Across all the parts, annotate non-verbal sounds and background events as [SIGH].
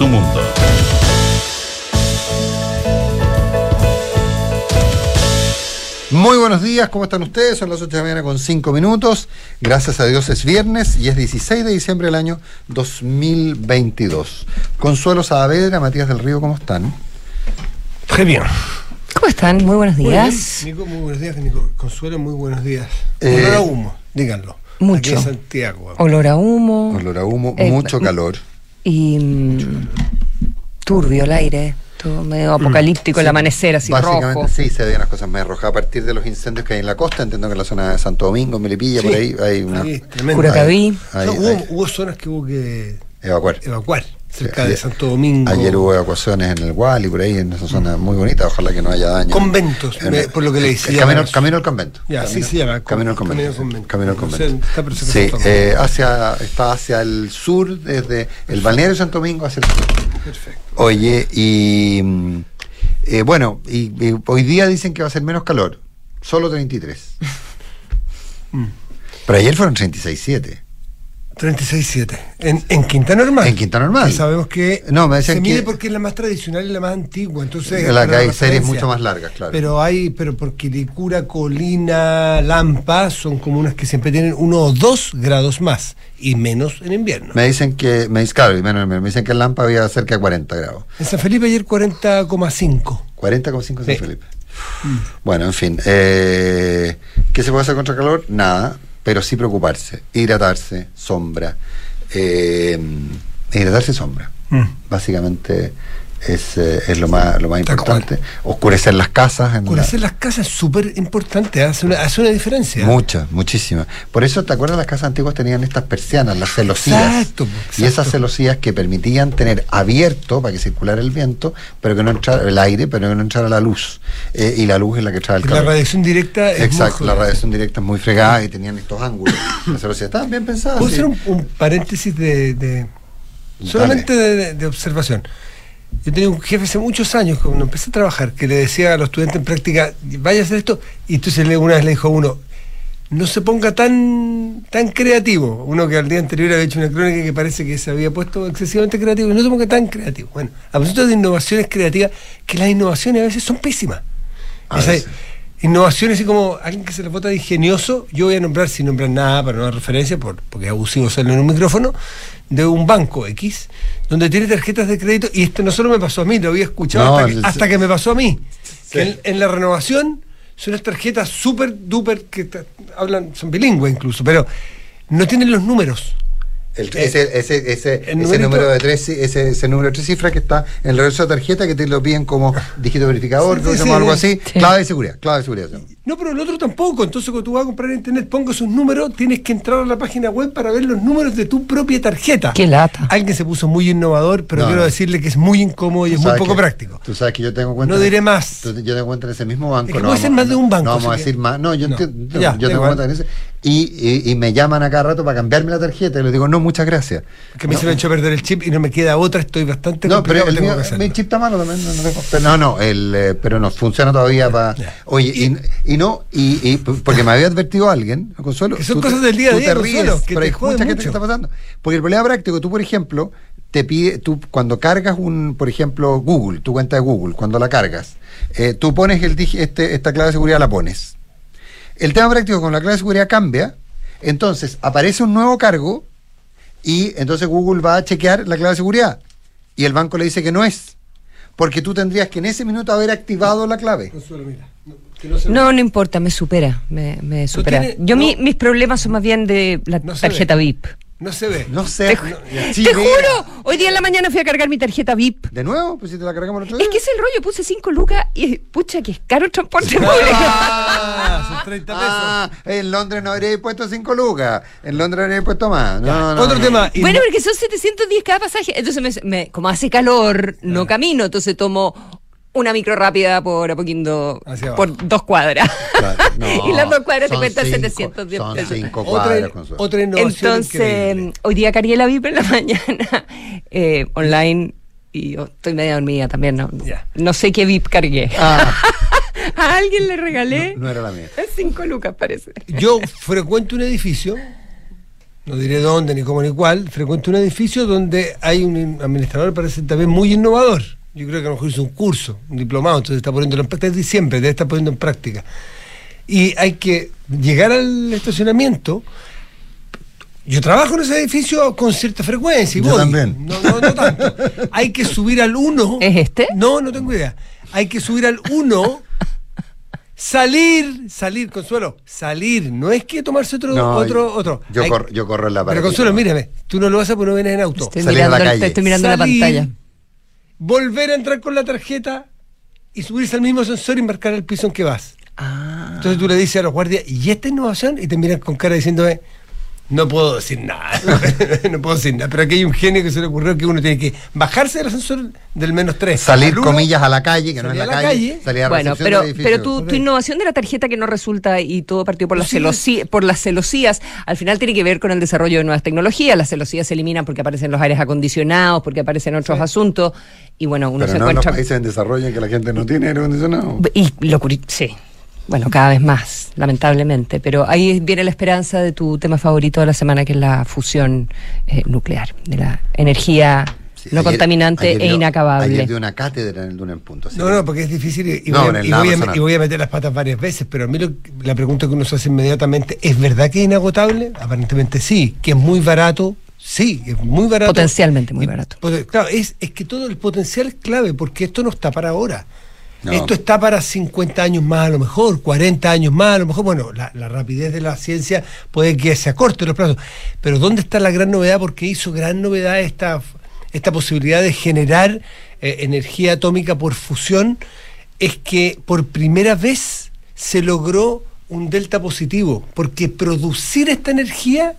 tu mundo. Muy buenos días, ¿cómo están ustedes? Son las 8 de la mañana con 5 minutos. Gracias a Dios es viernes y es 16 de diciembre del año 2022. Consuelo Saavedra, Matías del Río, ¿cómo están? Muy bien. ¿Cómo están? Muy buenos días. Nico, muy buenos días. Nico. Consuelo, muy buenos días. Eh, Olor a humo, díganlo. Mucho. Aquí en Santiago. Olor a humo. Olor a humo, Eh, mucho calor. Y mm, turbio el aire. Todo medio apocalíptico el amanecer, así Básicamente rojo. sí, se ven las cosas más rojas. A partir de los incendios que hay en la costa, entiendo que en la zona de Santo Domingo, Melipilla, Sí, por ahí hay una... Curacaví. No, hubo, hubo zonas que hubo que evacuar. evacuar cerca Sí, de Santo Domingo. Ayer hubo evacuaciones en el Gual y por ahí, en esa zona muy bonita. Ojalá que no haya daño. Conventos, En- me- por lo que le decía. camino, camino al convento. Ya, camino, sí llama, Camino al convento. convento. Camino al convento. Sí, eh, hacia, está hacia el sur, desde el balneario de Santo Domingo hacia el sur. Perfecto. Oye, y mm, eh, bueno, y, y hoy día dicen que va a ser menos calor, solo 33. [LAUGHS] Mm. Pero ayer fueron 36.7. 36.7. En, en Quinta Normal. En Quinta Normal. Que sabemos que No, me se mide que- porque es la más tradicional y la más antigua. Entonces, En la que hay series mucho más largas, claro. Pero hay, pero porque Licura, Colina, Lampa son comunas que siempre tienen uno o dos grados más y menos en invierno. Me dicen que, me dicen, claro, y menos, me dicen que en Lampa había cerca de 40 grados. En San Felipe ayer 40,5. 40,5 en San Sí. Felipe. Bueno, en fin. eh, ¿Qué se puede hacer contra calor? Nada, pero sí preocuparse. Hidratarse, sombra. eh, hidratarse, sombra. Mm. Básicamente es, eh, es lo más, lo más importante. Oscurecer las casas. En la- Oscurecer las casas es súper importante, hace una, hace una diferencia. Mucha, muchísima. Por eso, ¿te acuerdas? Las casas antiguas tenían estas persianas, las celosías. Exacto, po, Y esas exacto. celosías que permitían tener abierto para que circulara el viento, pero que no entrara el aire, pero que no entrara la luz. Eh, y la luz es la que trae el la calor. radiación directa es Exacto, muy la radiación directa es muy fregada y tenían estos ángulos. Las celosías estaban bien pensadas. ¿Puedo hacer un, un paréntesis de, de- solamente de, de observación? Yo tenía un jefe hace muchos años, cuando empecé a trabajar, que le decía a los estudiantes en práctica, vaya a hacer esto, y entonces una vez le dijo a uno, no se ponga tan tan creativo. Uno que al día anterior había hecho una crónica que parece que se había puesto excesivamente creativo, no se ponga tan creativo. Bueno, a propósito de innovaciones creativas, que las innovaciones a veces son pésimas. A veces. Innovaciones así como alguien que se le vota de ingenioso, yo voy a nombrar sin nombrar nada para no dar referencia, por, porque es abusivo hacerlo en un micrófono, de un banco X, donde tiene tarjetas de crédito, y esto no solo me pasó a mí, lo había escuchado No, hasta, que, hasta que me pasó a mí. Sí. Que en, en la renovación son unas tarjetas súper duper que hablan, son bilingües incluso, pero no tienen los números. El- ese, ese, ese, el ese número de tres, ese, ese número de tres cifras que está en el reverso de la tarjeta que te lo piden como dígito verificador, Sí, sí, sí. algo así, Sí. clave de seguridad, clave de seguridad. No, pero el otro tampoco. Entonces, cuando tú vas a comprar en internet, ponga sus números, tienes que entrar a la página web para ver los números de tu propia tarjeta. Qué lata. Alguien se puso muy innovador, pero No, quiero decirle que es muy incómodo y es muy poco que- práctico. Tú sabes que yo tengo cuenta. No diré más. tú- Yo tengo cuenta en ese mismo banco. Es que no puede ser más de un banco, No vamos a decir más. No, yo, No. Ya, yo tengo cuenta en ese. Y, y, y me llaman a cada rato para cambiarme la tarjeta y les digo, no, muchas gracias. Que me no, se me echó a perder el chip y no me queda otra, estoy bastante No, pero el mío, mi chip está malo también. No, no, el, eh, pero no, funciona todavía para. Oye, y, y no, y, y porque me había advertido alguien, Consuelo. Que son te- cosas del día a día, te Consuelo, ríes, que pero te hay mucha gente que está pasando. Porque el problema práctico, tú, por ejemplo, te pide, tú cuando cargas un, por ejemplo, Google, tu cuenta de Google, cuando la cargas, eh, tú pones el este, esta clave de seguridad, la pones. El tema práctico con la clave de seguridad cambia, entonces aparece un nuevo cargo y entonces Google va a chequear la clave de seguridad y el banco le dice que no es, porque tú tendrías que en ese minuto haber activado la clave. Consuelo, mira, no, no se- importa, me supera, me, me supera. tiene- Yo mi- mis problemas son más bien de la No se tarjeta ve. VIP. no se ve. No sé. Te, no, te juro, hoy día en la mañana fui a cargar mi tarjeta VIP. ¿De nuevo? Pues si te la cargamos el otro Es que es el rollo, puse 5 lucas y pucha que es caro el transporte público. Ah, son 30 pesos. Ah, en Londres no habría puesto 5 lucas. En Londres habría puesto más. No, no, Otro no. tema. Bueno, no- porque son 710 cada pasaje. Entonces, me, me- como hace calor, no camino. Entonces tomo una micro rápida por Apoquindo por dos cuadras. Claro, [LAUGHS] no, y las dos cuadras te cinco- 710 Son pesos. 5 otra, cuadras, Consuelo. otra innovación Entonces, increíble. hoy día cargué la VIP en la [LAUGHS] mañana eh, online y yo estoy media dormida también. No, no sé qué VIP cargué. Ah, [LAUGHS] A alguien le regalé no era la mía. 5 lucas, parece. Yo frecuento un edificio, no diré dónde, ni cómo, ni cuál, frecuento un edificio donde hay un administrador, parece también muy innovador. Yo creo que a lo mejor hizo un curso, un diplomado, entonces está poniéndolo en práctica, es diciembre, debe estar poniendo en práctica. Y hay que llegar al estacionamiento. Yo trabajo en ese edificio con cierta frecuencia. Y Yo voy. también. No, no, no tanto. Hay que subir al 1. ¿Es este? No, no tengo idea. Hay que subir al 1. Salir, salir, Consuelo, salir. No es que tomarse otro, No, otro, otro. Yo, Hay- corro, yo corro en la Pero pared. Consuelo, mírame, tú no lo vas a poner no vienes en auto. Estoy Salir a la mirando, el- calle. estoy mirando la pantalla. Volver a entrar con la tarjeta y subirse al mismo ascensor y marcar el piso en que vas. Ah. Entonces tú le dices a los guardias, ¿y esta innovación? Y te miran con cara diciéndome, no puedo decir nada, [LAUGHS] no puedo decir nada. Pero aquí hay un genio que se le ocurrió que uno tiene que bajarse del ascensor del menos 3. Salir, comillas, a la calle, que no es la a la calle. calle. Salir a Bueno, pero, del pero tu, tu innovación de la tarjeta que no resulta y todo partió por las, Sí. celosí- por las celosías, al final tiene que ver con el desarrollo de nuevas tecnologías. Las celosías se eliminan porque aparecen los aires acondicionados, porque aparecen otros asuntos. Y bueno, uno Pero se no en los encuentra. países en desarrollo en que la gente no tiene aire acondicionado. Y lo curi- sí. Bueno, cada vez más, lamentablemente. Pero ahí viene la esperanza de tu tema favorito de la semana, que es la fusión eh, nuclear, de la energía Sí, no ayer- contaminante ayer e dio- inacabable. Ayer dio una cátedra en el Duna en punto. No, que- no, porque es difícil y, y No, voy, a, el y lado voy a- personal. y voy a meter las patas varias veces, pero a mí lo- la pregunta que uno se hace inmediatamente, ¿es verdad que es inagotable? Aparentemente sí, que es muy barato, sí, es muy barato. Potencialmente muy Y- barato. claro, es, es que todo el potencial es clave, porque esto no está para ahora. Esto está para 50 años más a lo mejor, 40 años más a lo mejor. Bueno, la, la rapidez de la ciencia puede que se acorte los plazos. Pero ¿dónde está la gran novedad? Porque hizo gran novedad esta, esta posibilidad de generar eh, energía atómica por fusión. Es que por primera vez se logró un delta positivo. Porque producir esta energía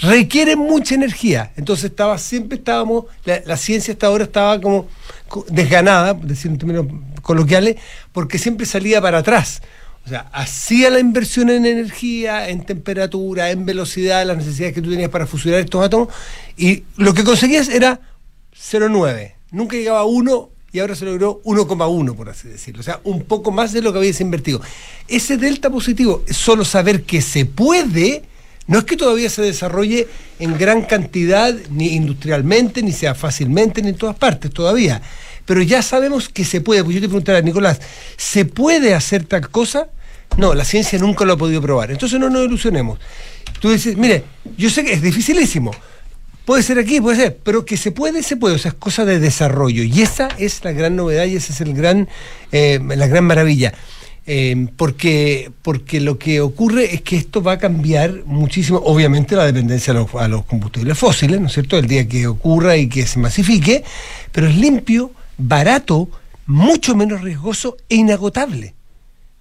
requiere mucha energía. Entonces estaba siempre estábamos, la, ciencia hasta ahora estaba como co- desganada, decir en términos coloquiales, porque siempre salía para atrás. O sea, hacía la inversión en energía, en temperatura, en velocidad, las necesidades que tú tenías para fusionar estos átomos, y lo que conseguías era 0,9. Nunca llegaba a 1 y ahora se logró 1,1, por así decirlo. O sea, un poco más de lo que habías invertido. Ese delta positivo solo saber que se puede, no es que todavía se desarrolle en gran cantidad, ni industrialmente, ni sea fácilmente, ni en todas partes todavía. Pero ya sabemos que se puede. Pues yo te preguntara, Nicolás, ¿se puede hacer tal cosa? No, la ciencia nunca lo ha podido probar. Entonces no nos ilusionemos. Tú dices, mire, yo sé que es dificilísimo. Puede ser aquí, puede ser, pero que se puede, se puede. O sea, es cosa de desarrollo. Y esa es la gran novedad y esa es el gran, eh, la gran maravilla. Eh, porque, porque lo que ocurre es que esto va a cambiar muchísimo, obviamente, la dependencia a los, a los combustibles fósiles, ¿no es cierto? El día que ocurra y que se masifique, pero es limpio, barato, mucho menos riesgoso e inagotable.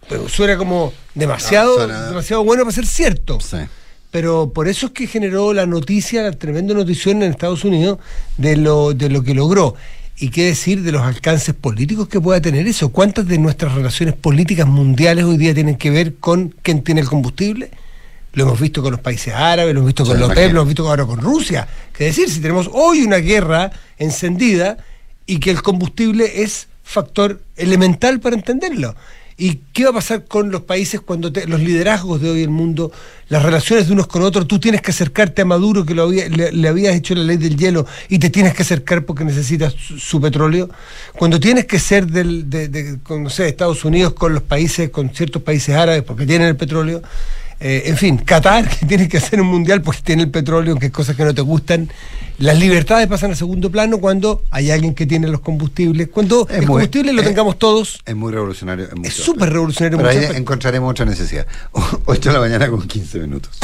Pero suena como demasiado, No, suena- demasiado bueno para ser cierto. Sí. Pero por eso es que generó la noticia, la tremenda notición en Estados Unidos de lo, de lo que logró. Y qué decir de los alcances políticos que pueda tener eso. ¿Cuántas de nuestras relaciones políticas mundiales hoy día tienen que ver con quién tiene el combustible? Lo hemos visto con los países árabes, lo hemos visto con los lo hemos visto ahora con Rusia. ¿Qué decir? Si tenemos hoy una guerra encendida y que el combustible es factor elemental para entenderlo. ¿Y qué va a pasar con los países cuando los liderazgos de hoy en el mundo, las relaciones de unos con otros? Tú tienes que acercarte a Maduro, que había- le, habías hecho la ley del hielo, y te tienes que acercar porque necesitas su, su petróleo. Cuando tienes que ser del, de, de- con, no sé, Estados Unidos con los países, con ciertos países árabes porque tienen el petróleo. Eh, en fin, Qatar, que tiene que hacer un mundial porque tiene el petróleo, que es cosas que no te gustan. Las libertades pasan a segundo plano cuando hay alguien que tiene los combustibles. Cuando Es el muy- combustible lo es- tengamos todos. Es muy revolucionario. Es súper revolucionario Pero ahí encontraremos otra necesidad. [LAUGHS] 8 de la mañana con 15 minutos.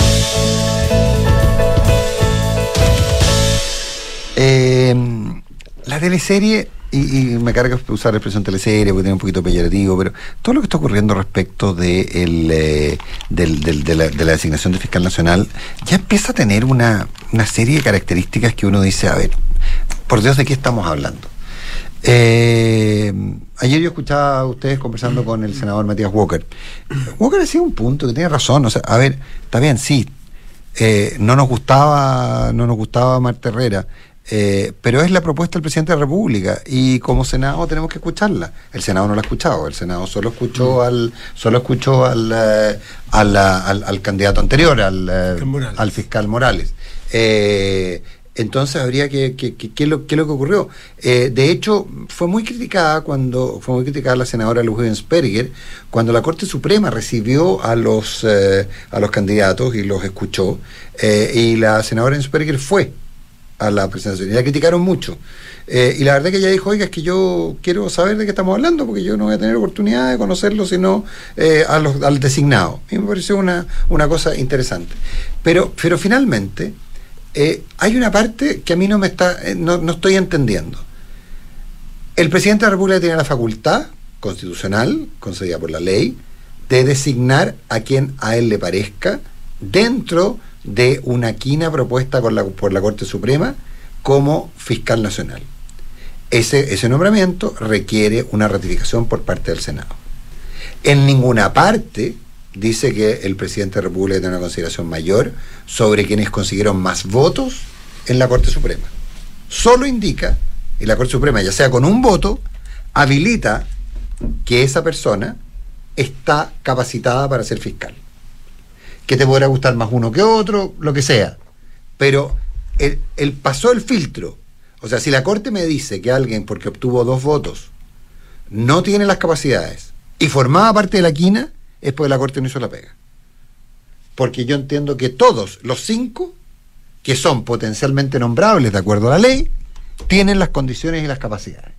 Eh, la teleserie, y, y me carga usar la expresión teleserie porque tiene un poquito peyorativo, pero todo lo que está ocurriendo respecto de, eh, la, de la designación de fiscal nacional ya empieza a tener una, una serie de características que uno dice, a ver, por Dios, ¿de qué estamos hablando? Eh, ayer yo escuchaba a ustedes conversando con el senador Matías Walker. Walker decía un punto que tiene razón. O sea, a ver, está bien, sí. eh, no nos gustaba, no nos gustaba Marta Herrera, eh, pero es la propuesta del presidente de la República y como Senado tenemos que escucharla. El Senado no la ha escuchado, el Senado solo escuchó al, solo escuchó al, eh, al, al- al candidato anterior, al, eh, Fiscal Morales. al fiscal Morales. Eh, entonces habría que, que, que, ¿qué es lo, qué lo que ocurrió. Eh, de hecho, fue muy criticada cuando fue muy criticada la senadora Luz Sperger cuando la Corte Suprema recibió a los eh, a los candidatos y los escuchó eh, y la senadora Sperger fue a la presentación y la criticaron mucho. Eh, y la verdad que ella dijo, oiga, es que yo quiero saber de qué estamos hablando, porque yo no voy a tener oportunidad de conocerlo, sino eh, a los, al designado. Y me pareció una, una cosa interesante. Pero, pero finalmente, eh, hay una parte que a mí no me está, no, no estoy entendiendo. El presidente de la República tiene la facultad constitucional, concedida por la ley, de designar a quien a él le parezca dentro de una quina propuesta por la, por la Corte Suprema como fiscal nacional. Ese, ese nombramiento requiere una ratificación por parte del Senado. En ninguna parte dice que el presidente de la República tiene una consideración mayor sobre quienes consiguieron más votos en la Corte Suprema. Solo indica, y la Corte Suprema, ya sea con un voto, habilita que esa persona está capacitada para ser fiscal. Que te podrá gustar más uno que otro, lo que sea. Pero el, pasó el filtro. O sea, si la Corte me dice que alguien, porque obtuvo dos votos, no tiene las capacidades y formaba parte de la quina, es porque la Corte no hizo la pega. Porque yo entiendo que todos los cinco, que son potencialmente nombrables de acuerdo a la ley, tienen las condiciones y las capacidades.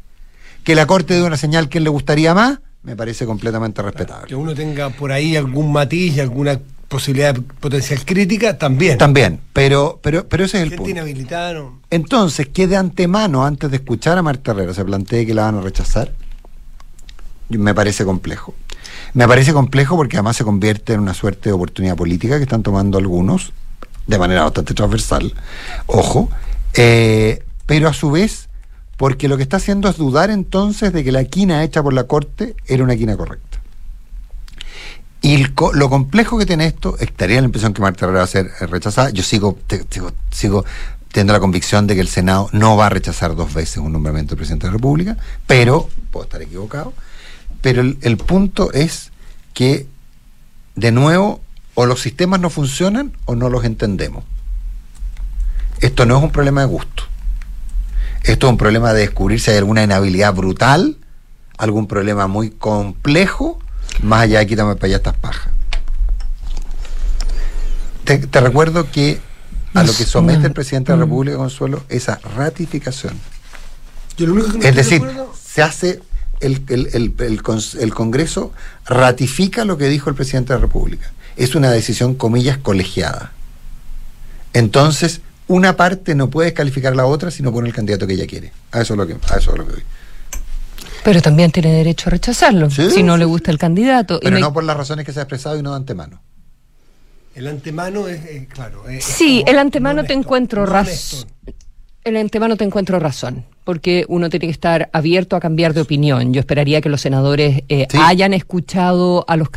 Que la Corte dé una señal que le gustaría más, me parece completamente respetable. Que uno tenga por ahí algún matiz alguna posibilidad potencial crítica, también. También, pero, pero, pero ese es el punto. Entonces, que de antemano, antes de escuchar a Marta Herrera, se plantee que la van a rechazar, me parece complejo. Me parece complejo porque además se convierte en una suerte de oportunidad política que están tomando algunos, de manera bastante transversal, ojo, eh, pero a su vez, porque lo que está haciendo es dudar entonces de que la quina hecha por la Corte era una quina correcta. Y el lo complejo que tiene esto, estaría la impresión que Marta Herrera va a ser eh, rechazada. Yo sigo, sigo, sigo teniendo la convicción de que el Senado no va a rechazar dos veces un nombramiento del presidente de la República, pero, puedo estar equivocado, pero el punto es que, de nuevo, o los sistemas no funcionan o no los entendemos. Esto no es un problema de gusto. Esto es un problema de descubrir si hay alguna inhabilidad brutal, algún problema muy complejo, más allá de quítame para allá estas pajas. Te, te recuerdo que a lo que somete el presidente de la República, Consuelo, esa ratificación. Yo lo único que no Es decir, acuerdo- se hace, el, el- el- el Congreso ratifica lo que dijo el presidente de la República. Es una decisión, comillas, colegiada. Entonces, una parte no puede descalificar a la otra si no pone el candidato que ella quiere. A eso es lo que, a eso es lo que voy. Pero también tiene derecho a rechazarlo Sí, si no sí, le sí. gusta el candidato. Y Pero me- no por las razones que se ha expresado y no de antemano. El antemano es, eh, claro. es- Sí, el antemano no te encuentro no razón. El antemano te encuentro razón, porque uno tiene que estar abierto a cambiar de opinión. Yo esperaría que los senadores eh, Sí. hayan escuchado a los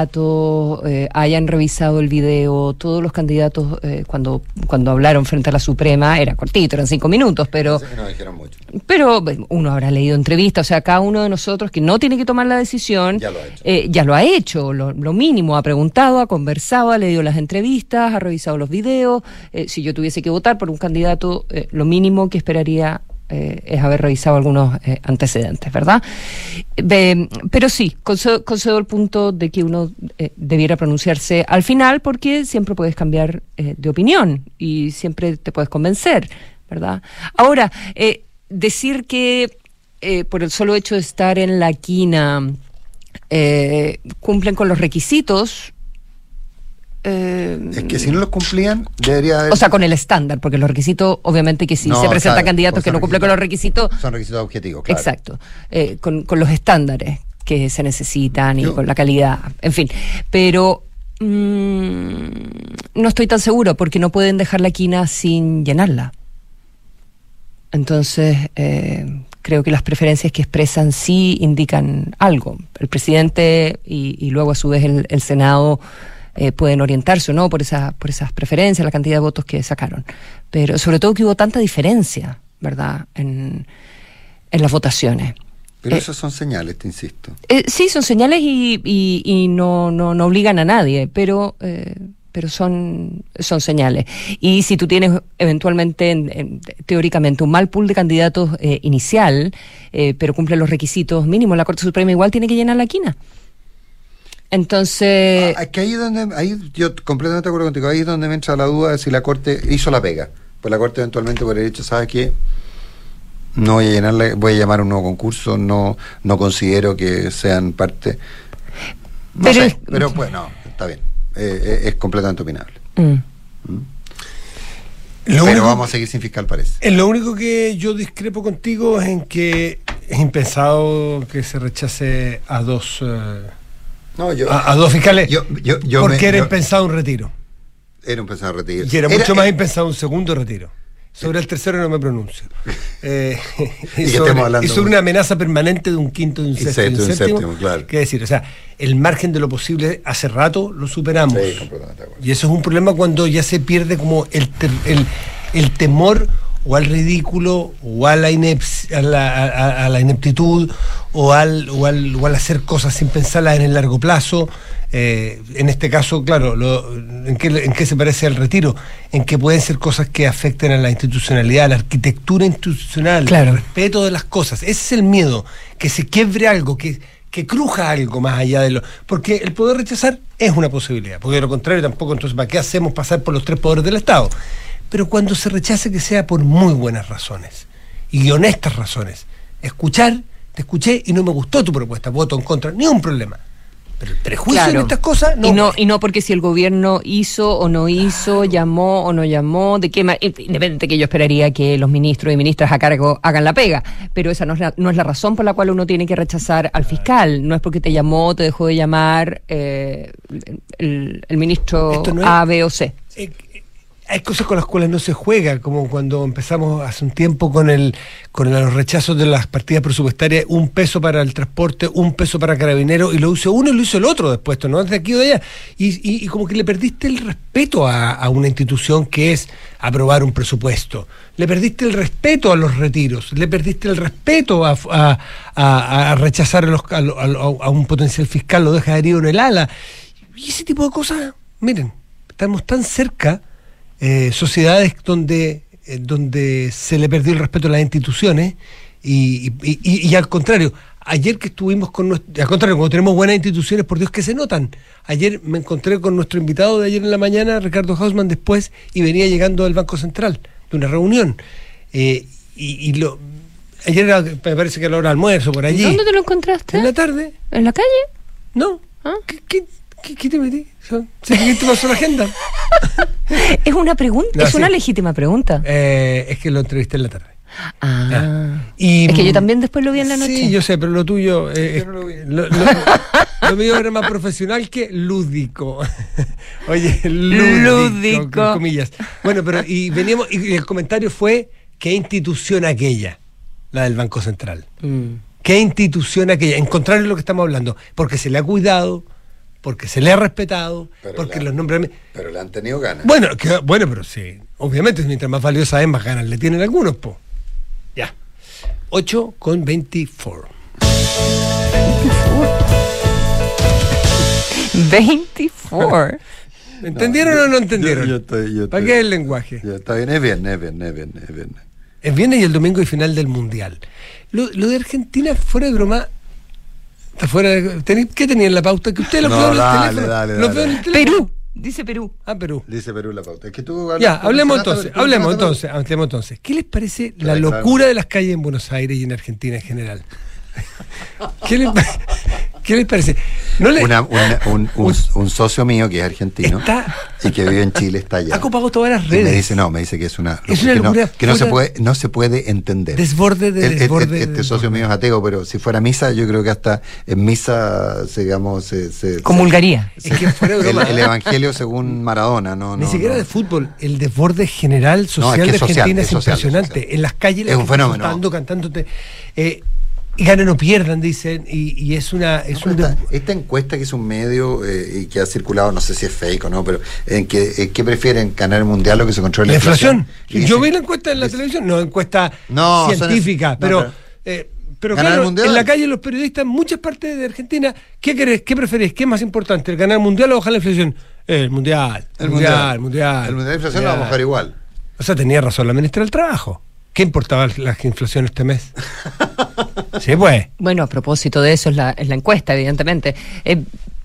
candidatos, eh, hayan revisado el video. Todos los candidatos, eh, cuando, cuando hablaron frente a la Suprema, era cortito, eran cinco minutos, pero No dijeron mucho. pero uno habrá leído entrevistas, o sea, cada uno de nosotros que no tiene que tomar la decisión, Ya lo ha hecho. eh, ya lo ha hecho, lo, lo mínimo, ha preguntado, ha conversado, ha leído las entrevistas, ha revisado los videos. Eh, si yo tuviese que votar por un candidato, lo mínimo que esperaría eh, es haber revisado algunos eh, antecedentes, ¿verdad? Ve, pero sí, concedo, el punto de que uno eh, debiera pronunciarse al final porque siempre puedes cambiar eh, de opinión y siempre te puedes convencer, ¿verdad? Ahora, eh, decir que por el solo hecho de estar en la quina cumplen con los requisitos. Eh, Es que si no los cumplían, debería haber. o sea, con el estándar, porque los requisitos, obviamente que si No, se presentan claro, candidatos pues que no cumplen con los requisitos, Son requisitos objetivos, claro. exacto, eh, con, con los estándares que se necesitan y Yo- con la calidad, en fin. Pero mm, no estoy tan seguro porque no pueden dejar la quina sin llenarla. Entonces, eh, creo que las preferencias que expresan sí indican algo. El presidente y, y luego a su vez el, el Senado eh, pueden orientarse o no por, esa, por esas preferencias, la cantidad de votos que sacaron. Pero sobre todo que hubo tanta diferencia, ¿verdad?, en, en las votaciones. Pero Eh, esas son señales, te insisto. Eh, sí, son señales y, y- y no, no, no obligan a nadie, pero, eh, pero son, son señales. Y si tú tienes eventualmente, en- en- teóricamente, un mal pool de candidatos eh, inicial, eh, pero cumple los requisitos mínimos, la Corte Suprema igual tiene que llenar la quina. Entonces, Ah, que ahí es donde, ahí yo completamente de acuerdo contigo, ahí es donde me entra la duda de si la Corte hizo la pega. Pues la Corte eventualmente por el hecho, ¿sabes qué? No voy a llenarla, voy a llamar a un nuevo concurso, no, no considero que sean parte. No Pero sé, es- pero pues no, está bien. Eh, eh, es completamente opinable. mm, Lo pero único- vamos a seguir sin fiscal, parece. Eh, Lo único que yo discrepo contigo es en que es impensado que se rechace a dos eh, No, yo, a, a dos fiscales yo, yo, yo porque me- era impensado un retiro era un pensado retiro. y era, mucho más eh, impensado un segundo retiro. Sobre el tercero no me pronuncio. [LAUGHS] Eh, Y sobre, y una amenaza permanente de un quinto, de un sexto, y un un séptimo. séptimo, claro. ¿Qué decir? O sea, el margen de lo posible hace rato lo superamos. Sí, de. Y eso es un problema cuando ya se pierde como el, ter- el, el temor o al ridículo o a la, ineps- a la, a- a- a la ineptitud o al, o, al, o al hacer cosas sin pensarlas en el largo plazo. Eh, en este caso, claro, lo- ¿en, qué, ¿en qué se parece al retiro? En que pueden ser cosas que afecten a la institucionalidad, a la arquitectura institucional, Claro. al respeto de las cosas. Ese es el miedo, que se quiebre algo, que, que cruja algo más allá de lo... Porque el poder rechazar es una posibilidad, porque de lo contrario tampoco, entonces, ¿para qué hacemos pasar por los tres poderes del Estado? Pero cuando se rechace que sea por muy buenas razones y honestas razones, escuchar, te escuché y no me gustó tu propuesta, voto en contra, ni un problema. Pero el prejuicio en Claro. estas cosas no. y no y no porque si el gobierno hizo o no hizo, llamó o no llamó, de qué ma- independiente que yo esperaría que los ministros y ministras a cargo hagan la pega, pero esa no es la, no es la razón por la cual uno tiene que rechazar al fiscal, no es porque te llamó, te dejó de llamar eh, el, el ministro Esto no es- A, B o C. Eh, eh, hay cosas con las cuales no se juega, como cuando empezamos hace un tiempo con el con los rechazos de las partidas presupuestarias, un peso para el transporte, un peso para carabineros, y lo hizo uno y lo hizo el otro después, no de aquí o de allá. Y, y- y como que le perdiste el respeto a, una institución que es aprobar un presupuesto. Le perdiste el respeto a los retiros, le perdiste el respeto a, a- a- rechazar los- a un potencial fiscal, lo dejas herido en el ala. Y ese tipo de cosas, miren, estamos tan cerca, eh, sociedades donde, eh, donde se le perdió el respeto a las instituciones y, y- y- y al contrario, ayer que estuvimos con nuestro, al contrario, cuando tenemos buenas instituciones, por Dios que se notan. Ayer me encontré con nuestro invitado de ayer en la mañana, Ricardo Hausman, después, y venía llegando del Banco Central, de una reunión. Eh, y, y lo, ayer era, me parece que a la hora de almuerzo, por allí. ¿Dónde te lo encontraste? En la tarde. ¿En la calle? No. ¿Ah? ¿Qué, qué, qué- qué te metí? ¿Sí, ¿Qué te pasó la agenda? [LAUGHS] Es una pregunta, No, es sí. una legítima pregunta. Eh, es que lo entrevisté en la tarde. Ah. Ah. Y, es que yo también después lo vi en la noche. Sí, yo sé, pero lo tuyo. eh, es- Yo no lo vi. lo, lo- [LAUGHS] lo mío era más profesional que lúdico. [LAUGHS] Oye, lúdico. Lúdico. con comillas. Bueno, pero y veníamos. Y el comentario fue: ¿qué institución aquella? La del Banco Central. Mm. ¿Qué institución aquella? En contrario a lo que estamos hablando. Porque se le ha cuidado, porque se le ha respetado, Pero porque la- los nombramientos. Pero le han tenido ganas. Bueno, que- bueno, pero sí. Obviamente, mientras más valiosa es, más ganas le tienen algunos, po. Ya. 8 con 24. 24. ¿Me entendieron o no entendieron? Yo, yo estoy, yo ¿Para estoy- qué el lenguaje? Está bien, es bien, es bien, es bien, es bien. Es viernes y el domingo y final del Mundial. Lo, lo de Argentina, fuera de broma. Está fuera de, ¿Qué tenía en la pauta? Que usted lo No, veo en el dale, teléfono. dale, Lo dale. veo en el teléfono. Perú, dice Perú. Ah, Perú. Dice Perú la pauta. Es que tú Ya, hablemos entonces, hablemos entonces, hablemos entonces. ¿Qué les parece la locura claro. de las calles en Buenos Aires y en Argentina en general? [LAUGHS] ¿Qué les, pa- ¿qué les parece? No le, Una- una- un, un- un socio mío que es argentino Está- y que vive en Chile está allá. ha copado todas las Y redes. me dice, no, me dice que es una, Es una que, no, que no se puede, no se puede entender. Desborde de El- desborde el- de este socio mío es ateo, pero si fuera misa, yo creo que hasta en misa, se, digamos, se, se- Comulgaría. Es que fuera de el, evangelio según Maradona, no, Ni no, siquiera no. de fútbol, el desborde general social que de es social, Argentina es es, social, es impresionante. social. En las calles la Es un fenómeno. cantándote. Eh, y ganan o pierdan, dicen, y, y es una es No, un pero des- esta, esta encuesta que es un medio eh, y que ha circulado, no sé si es fake o no, pero en que, eh, ¿qué prefieren ganar el mundial o que se controle la la inflación. Yo vi la encuesta en la televisión, no encuesta No, son científica, es- no, pero, pero- eh, claro, mundial. en la calle los periodistas en muchas partes de Argentina, ¿qué querés? ¿Qué preferís? ¿Qué es más importante? ¿El ganar el mundial o bajar la inflación? El mundial. El mundial, el mundial. El mundial de inflación lo vamos a bajar igual. O sea, tenía razón la ministra del Trabajo. ¿Qué importaba la inflación este mes? sí, pues. Bueno, a propósito de eso es la, es la encuesta, evidentemente. Eh,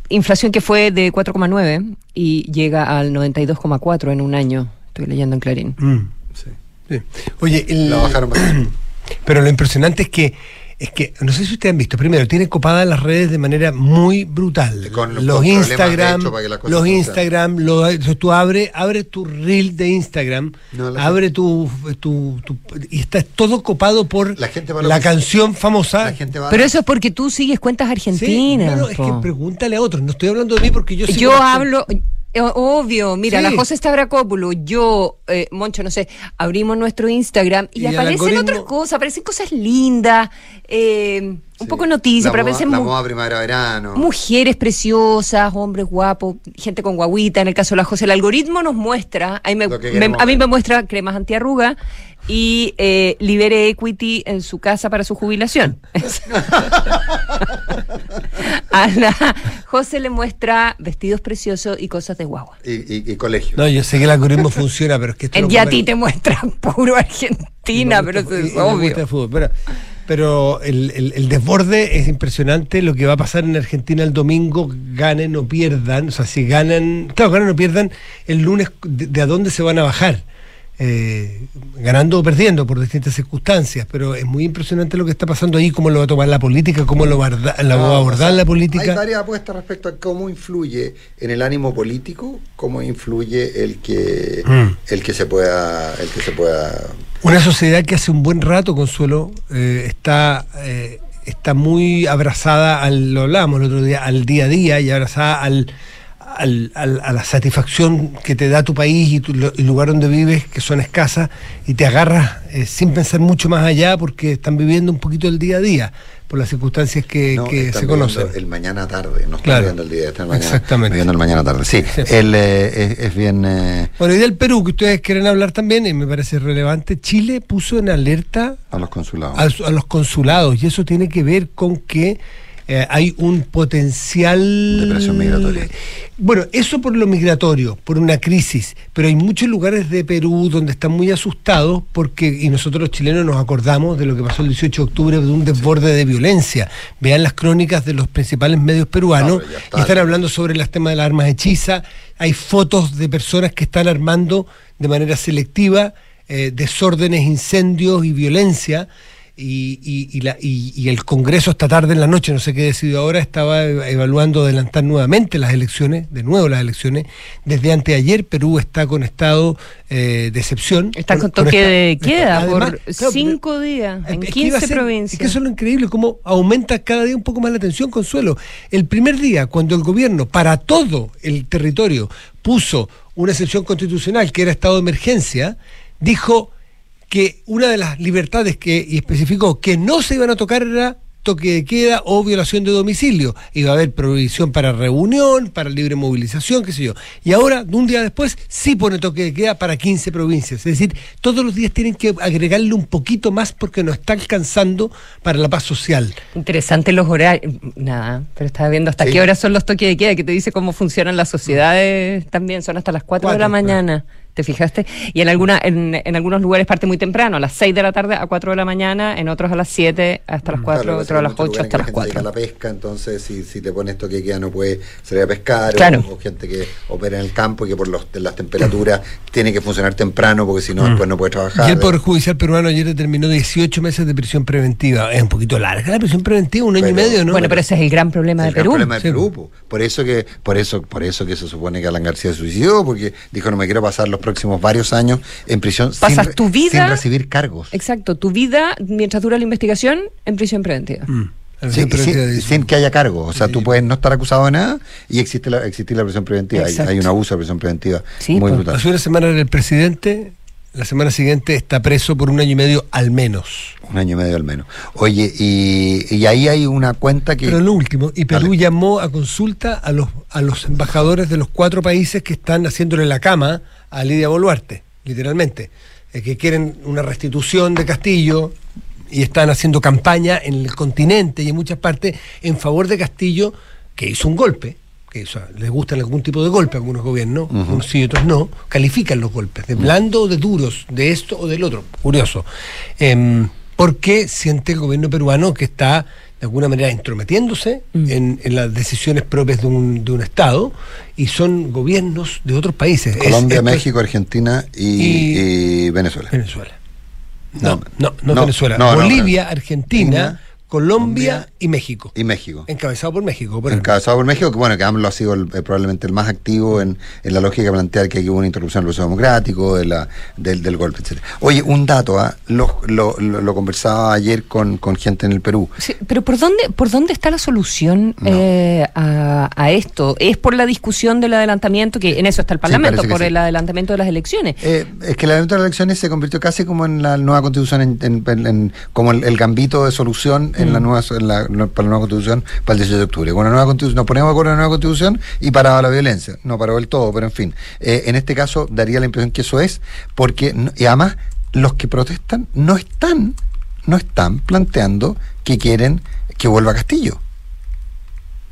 inflación que fue de 4,9 y llega al 92,4 en un año. Estoy leyendo en Clarín. Mm, Sí. sí. Oye, el- La bajaron [CLEARS THROAT] pero lo impresionante es que es que no sé si ustedes han visto, primero tiene copadas las redes de manera muy brutal. Con- los Instagram, los. Instagram, lo- tú abres abre tu reel de Instagram, No, abre tu, tu, tu- y está todo copado por La gente canción famosa. La gente va Pero eso es porque tú sigues cuentas Sí, argentinas. no, no, es que pregúntale a otros, no estoy hablando de mí porque yo sigo Yo hablo, obvio, mira, Sí. la José Stavrakopoulos, yo, eh, Moncho, no sé, abrimos nuestro Instagram y, aparecen algoritmo- otras cosas, aparecen cosas lindas, eh, un Sí. poco noticias, La pero La moda primavera-verano. mujeres preciosas, hombres guapos, gente con guaguita, en el caso de la José, el algoritmo nos muestra, a mí me, a mí muestra cremas antiarruga y eh, libere equity en su casa para su jubilación. [LAUGHS] a la José le muestra vestidos preciosos y cosas de guagua. Y, y- y colegio. No, yo sé que el algoritmo funciona, pero es que esto En no ya a ti te muestra [LAUGHS] puro Argentina, Y pero eso y- es y obvio. el fútbol, pero pero el, el- el desborde es impresionante. Lo que va a pasar en Argentina el domingo, ganen o pierdan. O sea, si ganan, claro, ganan o pierdan, el lunes, ¿de, de a dónde se van a bajar? Eh, ganando o perdiendo por distintas circunstancias, pero es muy impresionante lo que está pasando ahí, cómo lo va a tomar la política, cómo lo va a, la va a abordar la Hay política. varias apuestas respecto a cómo influye en el ánimo político, cómo influye el que Mm. el que se pueda el que se pueda Una sociedad que hace un buen rato, Consuelo, eh, está, eh, está muy abrazada, al, lo hablábamos el otro día, al día a día y abrazada al, al- al- a la satisfacción que te da tu país y tu, lo- el lugar donde vives, que son escasas, y te agarras eh, sin pensar mucho más allá porque están viviendo un poquito el día a día por las circunstancias que, no, que se conocen. el mañana tarde, no están Claro. viviendo el día, están mañana, Exactamente. viviendo el mañana tarde. Sí, Sí. el, eh, es, es bien eh, Bueno, y del Perú, que ustedes quieren hablar también, y me parece relevante, Chile puso en alerta a los consulados. a, a los consulados y eso tiene que ver con que eh, hay un potencial De presión migratoria. Bueno, eso por lo migratorio, por una crisis, pero hay muchos lugares de Perú donde están muy asustados porque y nosotros los chilenos nos acordamos de lo que pasó el 18 de octubre de un desborde de violencia. Vean las crónicas de los principales medios peruanos está. y están hablando sobre las temas de las armas hechizas. Hay fotos de personas que están armando de manera selectiva eh, desórdenes, incendios y violencia. Y, y- y la- y- y el Congreso esta tarde en la noche, no sé qué decidió ahora, estaba ev- evaluando adelantar nuevamente las elecciones, de nuevo las elecciones. Desde anteayer Perú está con estado eh, de excepción. Está con toque de queda además, por claro, cinco días en que iba a 15 ser- provincias. Es que eso es lo increíble, cómo aumenta cada día un poco más la tensión, Consuelo. El primer día, cuando el gobierno, para todo el territorio, puso una excepción constitucional, que era estado de emergencia, dijo que una de las libertades que, y especificó que no se iban a tocar era toque de queda o violación de domicilio. Iba a haber prohibición para reunión, para libre movilización, qué sé yo. Y ahora, un día después, sí pone toque de queda para 15 provincias. Es decir, todos los días tienen que agregarle un poquito más porque nos está alcanzando para la paz social. Interesante los horarios. Nada, pero estaba viendo hasta Sí. qué horas son los toques de queda, que te dice cómo funcionan las sociedades también. Son hasta las 4 de la claro. ¿Te fijaste? Y en, alguna, en, en algunos lugares parte muy temprano, a las 6 de la tarde a 4 de la mañana, en otros a las 7 hasta las 4, Claro, otros a las muchos 8 lugares hasta las la gente se dedica 4. a la pesca, entonces si, si te pones esto que queda no puede salir a pescar, o- Claro. o, gente que opera en el campo y que por los, de las temperaturas tiene que funcionar temprano porque si no Mm. después no puede trabajar. Y el Poder Judicial peruano ayer determinó 18 meses de prisión preventiva. Es un poquito larga la prisión preventiva, un año y medio, ¿no? Bueno, pero ese es el gran problema el de gran Perú. problema de Sí. Perú, po. por eso que por eso por eso que se supone que Alan García se suicidó porque dijo no me quiero pasar los próximos varios años en prisión Pasas sin, tu vida- sin recibir cargos Exacto, tu vida, mientras dura la investigación, en prisión preventiva. Mm. Sí, sin, que haya cargo, o sea, Sí. tú puedes no estar acusado de nada y existe la, existir la prisión preventiva. Hay, un abuso de prisión preventiva Sí, muy pues. brutal. Hace una semana era el presidente, la semana siguiente está preso por un año y medio al menos. Un año y medio al menos. Oye, y, y ahí hay una cuenta que... Pero lo último, y Perú llamó a consulta a los, a los embajadores de los cuatro países que están haciéndole la cama a Lidia Boluarte, literalmente, eh, que quieren una restitución de Castillo y están haciendo campaña en el continente y en muchas partes en favor de Castillo, que hizo un golpe, o sea, les gustan algún tipo de golpe a algunos gobiernos, unos sí y otros no, califican los golpes, de blando o de duros, de esto o del otro. Curioso. Em, porque siente el gobierno peruano que está de alguna manera intrometiéndose en, en las decisiones propias de un, de un Estado y son gobiernos de otros países. Es- Colombia, es México, Argentina y, Y- y Venezuela. Venezuela. No, No, no, no, no, Venezuela. no, Bolivia, no. Argentina, Argentina, Colombia, Colombia y México. Y México. Encabezado por México. por. Encabezado por México, que bueno, que AMLO ha sido el- eh, probablemente el más activo en, en la lógica de plantear que aquí hubo una interrupción del proceso democrático, de la, del, del golpe, etc. Oye, un dato, ¿ah? lo, lo, lo- lo conversaba ayer con, con gente en el Perú. Sí, pero ¿por dónde, ¿por dónde está la solución No. eh, a, a esto? ¿Es por la discusión del adelantamiento, que en eso está el Parlamento, por sí. el adelantamiento de las elecciones? Eh, es que el evento de las elecciones se convirtió casi como en la nueva constitución, en, en- en- en- como el, el gambito de solución en la nueva, en la- no, para la nueva constitución para el 18 de octubre. Con la nueva constitución, nos ponemos de acuerdo en la nueva constitución y paraba la violencia. No paró del todo, pero en fin. Eh, en este caso daría la impresión que eso es, porque, y además, los que protestan no están, no están planteando que quieren que vuelva Castillo.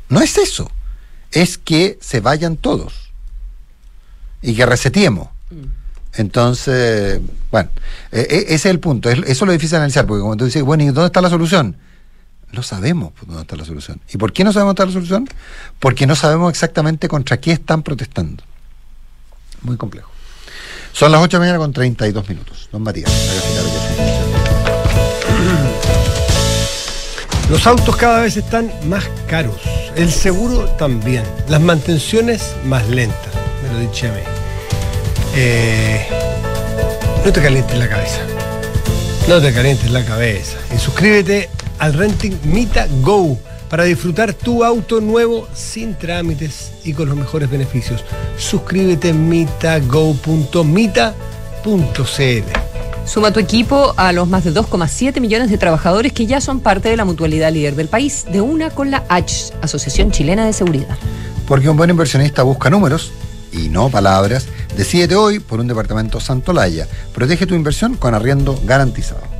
No es eso. Es que se vayan todos y que resetiemos. Entonces, bueno, eh, eh, ese es el punto. Es- eso es lo difícil de analizar, porque como tú dices, bueno, ¿y dónde está la solución? No sabemos pues, dónde está la solución. ¿Y por qué no sabemos dónde está la solución? Porque no sabemos exactamente contra qué están protestando. Muy complejo. Son las 8 de la mañana con 32 minutos. Don Matías, Los autos cada vez están más caros. El seguro también. Las mantenciones más lentas. Me lo dicho a mí. Eh, no te calientes la cabeza. No te calientes la cabeza. Y suscríbete al Renting Mita Go para disfrutar tu auto nuevo sin trámites y con los mejores beneficios. Suscríbete en mitago.mita.cl. Suma tu equipo a los más de 2,7 millones de trabajadores que ya son parte de la mutualidad líder del país, de una con la H, Asociación Chilena de Seguridad. Porque un buen inversionista busca números y no palabras. Decídete hoy por un departamento Santolaya. Protege tu inversión con arriendo garantizado.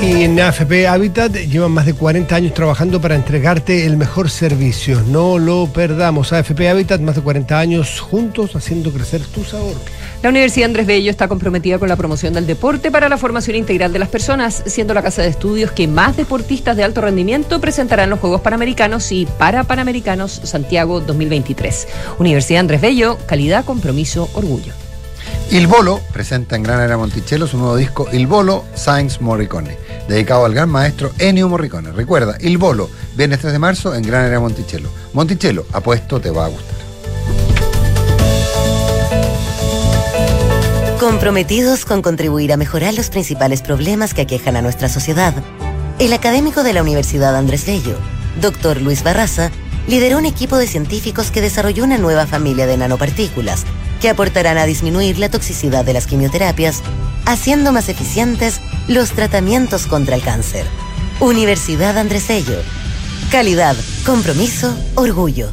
Y en AFP Habitat llevan más de 40 años trabajando para entregarte el mejor servicio. No lo perdamos. AFP Habitat, más de 40 años juntos haciendo crecer tus ahorros. La Universidad Andrés Bello está comprometida con la promoción del deporte para la formación integral de las personas, siendo la casa de estudios que más deportistas de alto rendimiento presentarán los Juegos Panamericanos y para Panamericanos Santiago 2023. Universidad Andrés Bello, calidad, compromiso, orgullo. Il Bolo presenta en Gran Era Monticello su nuevo disco Il Bolo Science Morricone, dedicado al gran maestro Ennio Morricone. Recuerda, Il Bolo, viernes 3 de marzo en Gran Era Monticello. Monticello, apuesto, te va a gustar. Comprometidos con contribuir a mejorar los principales problemas que aquejan a nuestra sociedad, el académico de la Universidad Andrés Bello, Dr. Luis Barraza, lideró un equipo de científicos que desarrolló una nueva familia de nanopartículas que aportarán a disminuir la toxicidad de las quimioterapias, haciendo más eficientes los tratamientos contra el cáncer. Universidad Andrés Bello. Calidad, compromiso, orgullo.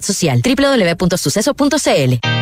Social. www.suceso.cl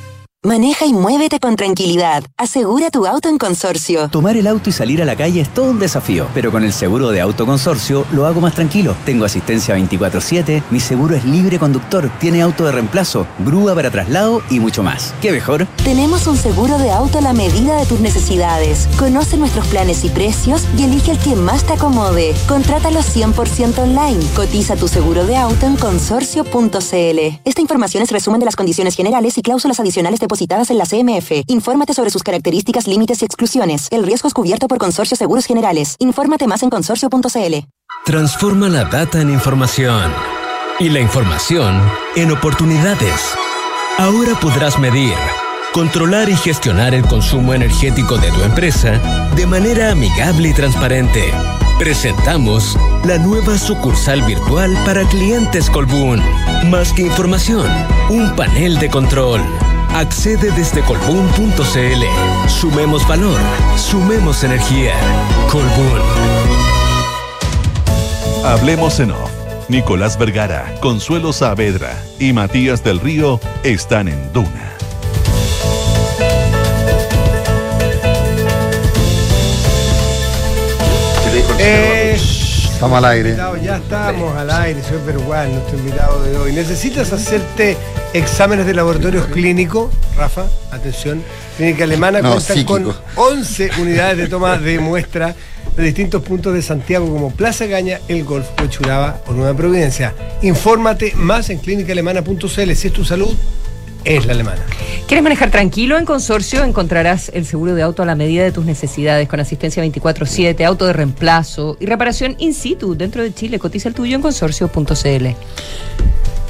Maneja y muévete con tranquilidad. Asegura tu auto en consorcio. Tomar el auto y salir a la calle es todo un desafío, pero con el seguro de auto consorcio lo hago más tranquilo. Tengo asistencia 24/7, mi seguro es libre conductor, tiene auto de reemplazo, grúa para traslado y mucho más. ¿Qué mejor? Tenemos un seguro de auto a la medida de tus necesidades. Conoce nuestros planes y precios y elige el que más te acomode. Contrátalo 100% online. Cotiza tu seguro de auto en consorcio.cl. Esta información es resumen de las condiciones generales y cláusulas adicionales depositadas en la CMF. Infórmate sobre sus características, límites y exclusiones. El riesgo es cubierto por Consorcio Seguros Generales. Infórmate más en consorcio.cl. Transforma la data en información y la información en oportunidades. Ahora podrás medir, controlar y gestionar el consumo energético de tu empresa de manera amigable y transparente. Presentamos la nueva sucursal virtual para clientes Colbún. Más que información, un panel de control. Accede desde colbún.cl. Sumemos valor, sumemos energía. Colbún. Hablemos en off. Nicolás Vergara, Consuelo Saavedra y Matías del Río están en Duna. Eh, Estamos al aire. Ya estamos al aire, señor Perugual, nuestro invitado de hoy. ¿Necesitas hacerte exámenes de laboratorios clínicos? Rafa, atención. Clínica Alemana No, cuenta con psíquico. 11 unidades de toma de muestra de distintos puntos de Santiago como Plaza Gaña, El Golf, Cochuraba o Nueva Providencia. Infórmate más en clínicaalemana.cl. Si es tu salud, es la alemana. ¿Quieres manejar tranquilo en consorcio? Encontrarás el seguro de auto a la medida de tus necesidades con asistencia 24/7, auto de reemplazo y reparación in situ dentro de Chile. Cotiza el tuyo en consorcio.cl.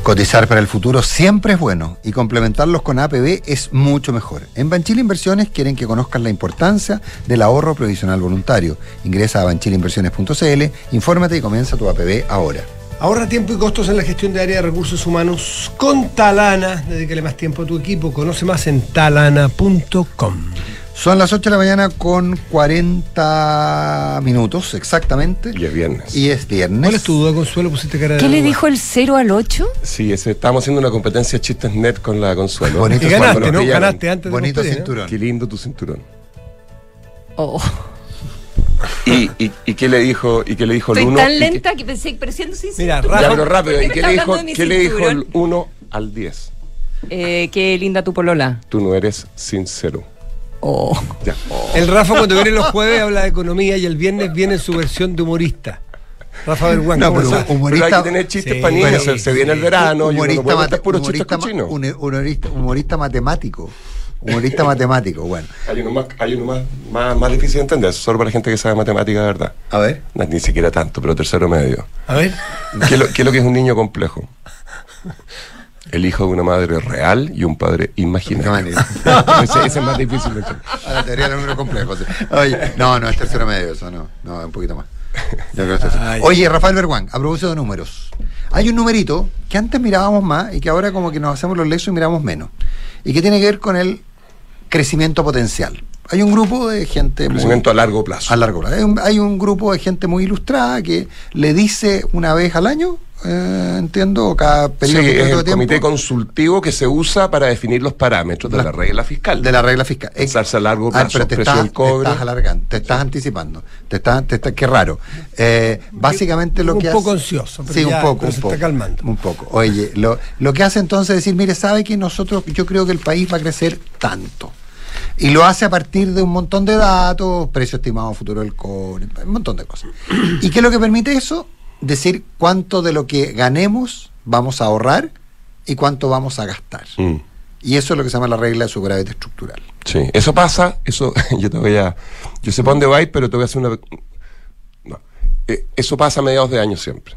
Cotizar para el futuro siempre es bueno y complementarlos con APB es mucho mejor. En Banchile Inversiones quieren que conozcas la importancia del ahorro previsional voluntario. Ingresa a banchileinversiones.cl, infórmate y comienza tu APB ahora. Ahorra tiempo y costos en la gestión de área de recursos humanos con Talana. Dedícale más tiempo a tu equipo. Conoce más en talana.com. Son las 8 de la mañana con 40 minutos exactamente. Y es viernes. Y es viernes. ¿Cuál es tu duda, Consuelo? Pusiste cara de ¿Qué le dijo el 0 al 8? Sí, ese, estábamos haciendo una competencia de chistes net con la Consuelo. Bonito Y ganaste, ¿no? Ganaste antes de Bonito cinturón. Qué lindo tu cinturón. Oh. ¿Y, y, y qué le dijo, y qué le dijo el uno? tan lenta que pensé, pero siendo sincero. Mira, rápido. ¿por ¿Y me qué le dijo, qué le dijo el cinturón? 1 al 10? Eh, qué linda tu polola. Tú no eres sincero. Oh. Ya. El Rafa cuando viene los jueves habla de economía y el viernes viene en su versión de humorista. Rafa Berguán, No, ¿cómo pero estás? Pero hay humorista, que tener chistes Sí, para niños. se, viene el verano y uno no humorista, puede mate- chistes humorista, ma- cochinos. un- humorista, humorista matemático. Humorista matemático, bueno. Hay uno, más, hay uno más, más, más difícil de entender, solo para la gente que sabe matemática de verdad. A ver. No, ni siquiera tanto, pero tercero medio. A ver. ¿Qué es, lo, qué es lo que es un niño complejo? El hijo de una madre real y un padre imaginario. [LAUGHS] ese, ese es más difícil de entender. A la teoría del número complejo. sí. Oye, no, no, es tercero medio eso, no. No, es un poquito más. Yo creo que es. Oye, Rafael Berguán, a propósito de números. Hay un numerito que antes mirábamos más y que ahora como que nos hacemos los lesos y miramos menos. Y que tiene que ver con el crecimiento potencial. Hay un grupo de gente... muy- Crecimiento a largo plazo. a largo plazo. Hay un, hay un grupo de gente muy ilustrada que le dice una vez al año, eh, entiendo, o cada Sí, periodo es concreto de el tiempo. comité consultivo que se usa para definir los parámetros de la, La- regla fiscal. de la regla fiscal. Pensarse a largo Ah, plazo, pero te precio estás, del cobre. te estás alargando, te estás anticipando, te estás, te estás- qué raro. Eh, básicamente lo Un que poco hace- ansioso, pero sí, ya- un poco, pero un se poco, está calmando. un poco. Oye, lo, lo que hace entonces es decir, mire, sabe que nosotros, yo creo que el país va a crecer tanto. Y lo hace a partir de un montón de datos, precio estimado futuro del cobre, un montón de cosas. ¿Y qué es lo que permite eso? Decir cuánto de lo que ganemos vamos a ahorrar y cuánto vamos a gastar. Mm. Y eso es lo que se llama la regla de superávit estructural. Sí, eso pasa, eso [LAUGHS] yo te voy a, yo sé para dónde vais, pero te voy a hacer una, no, Eh, eso pasa a mediados de año siempre.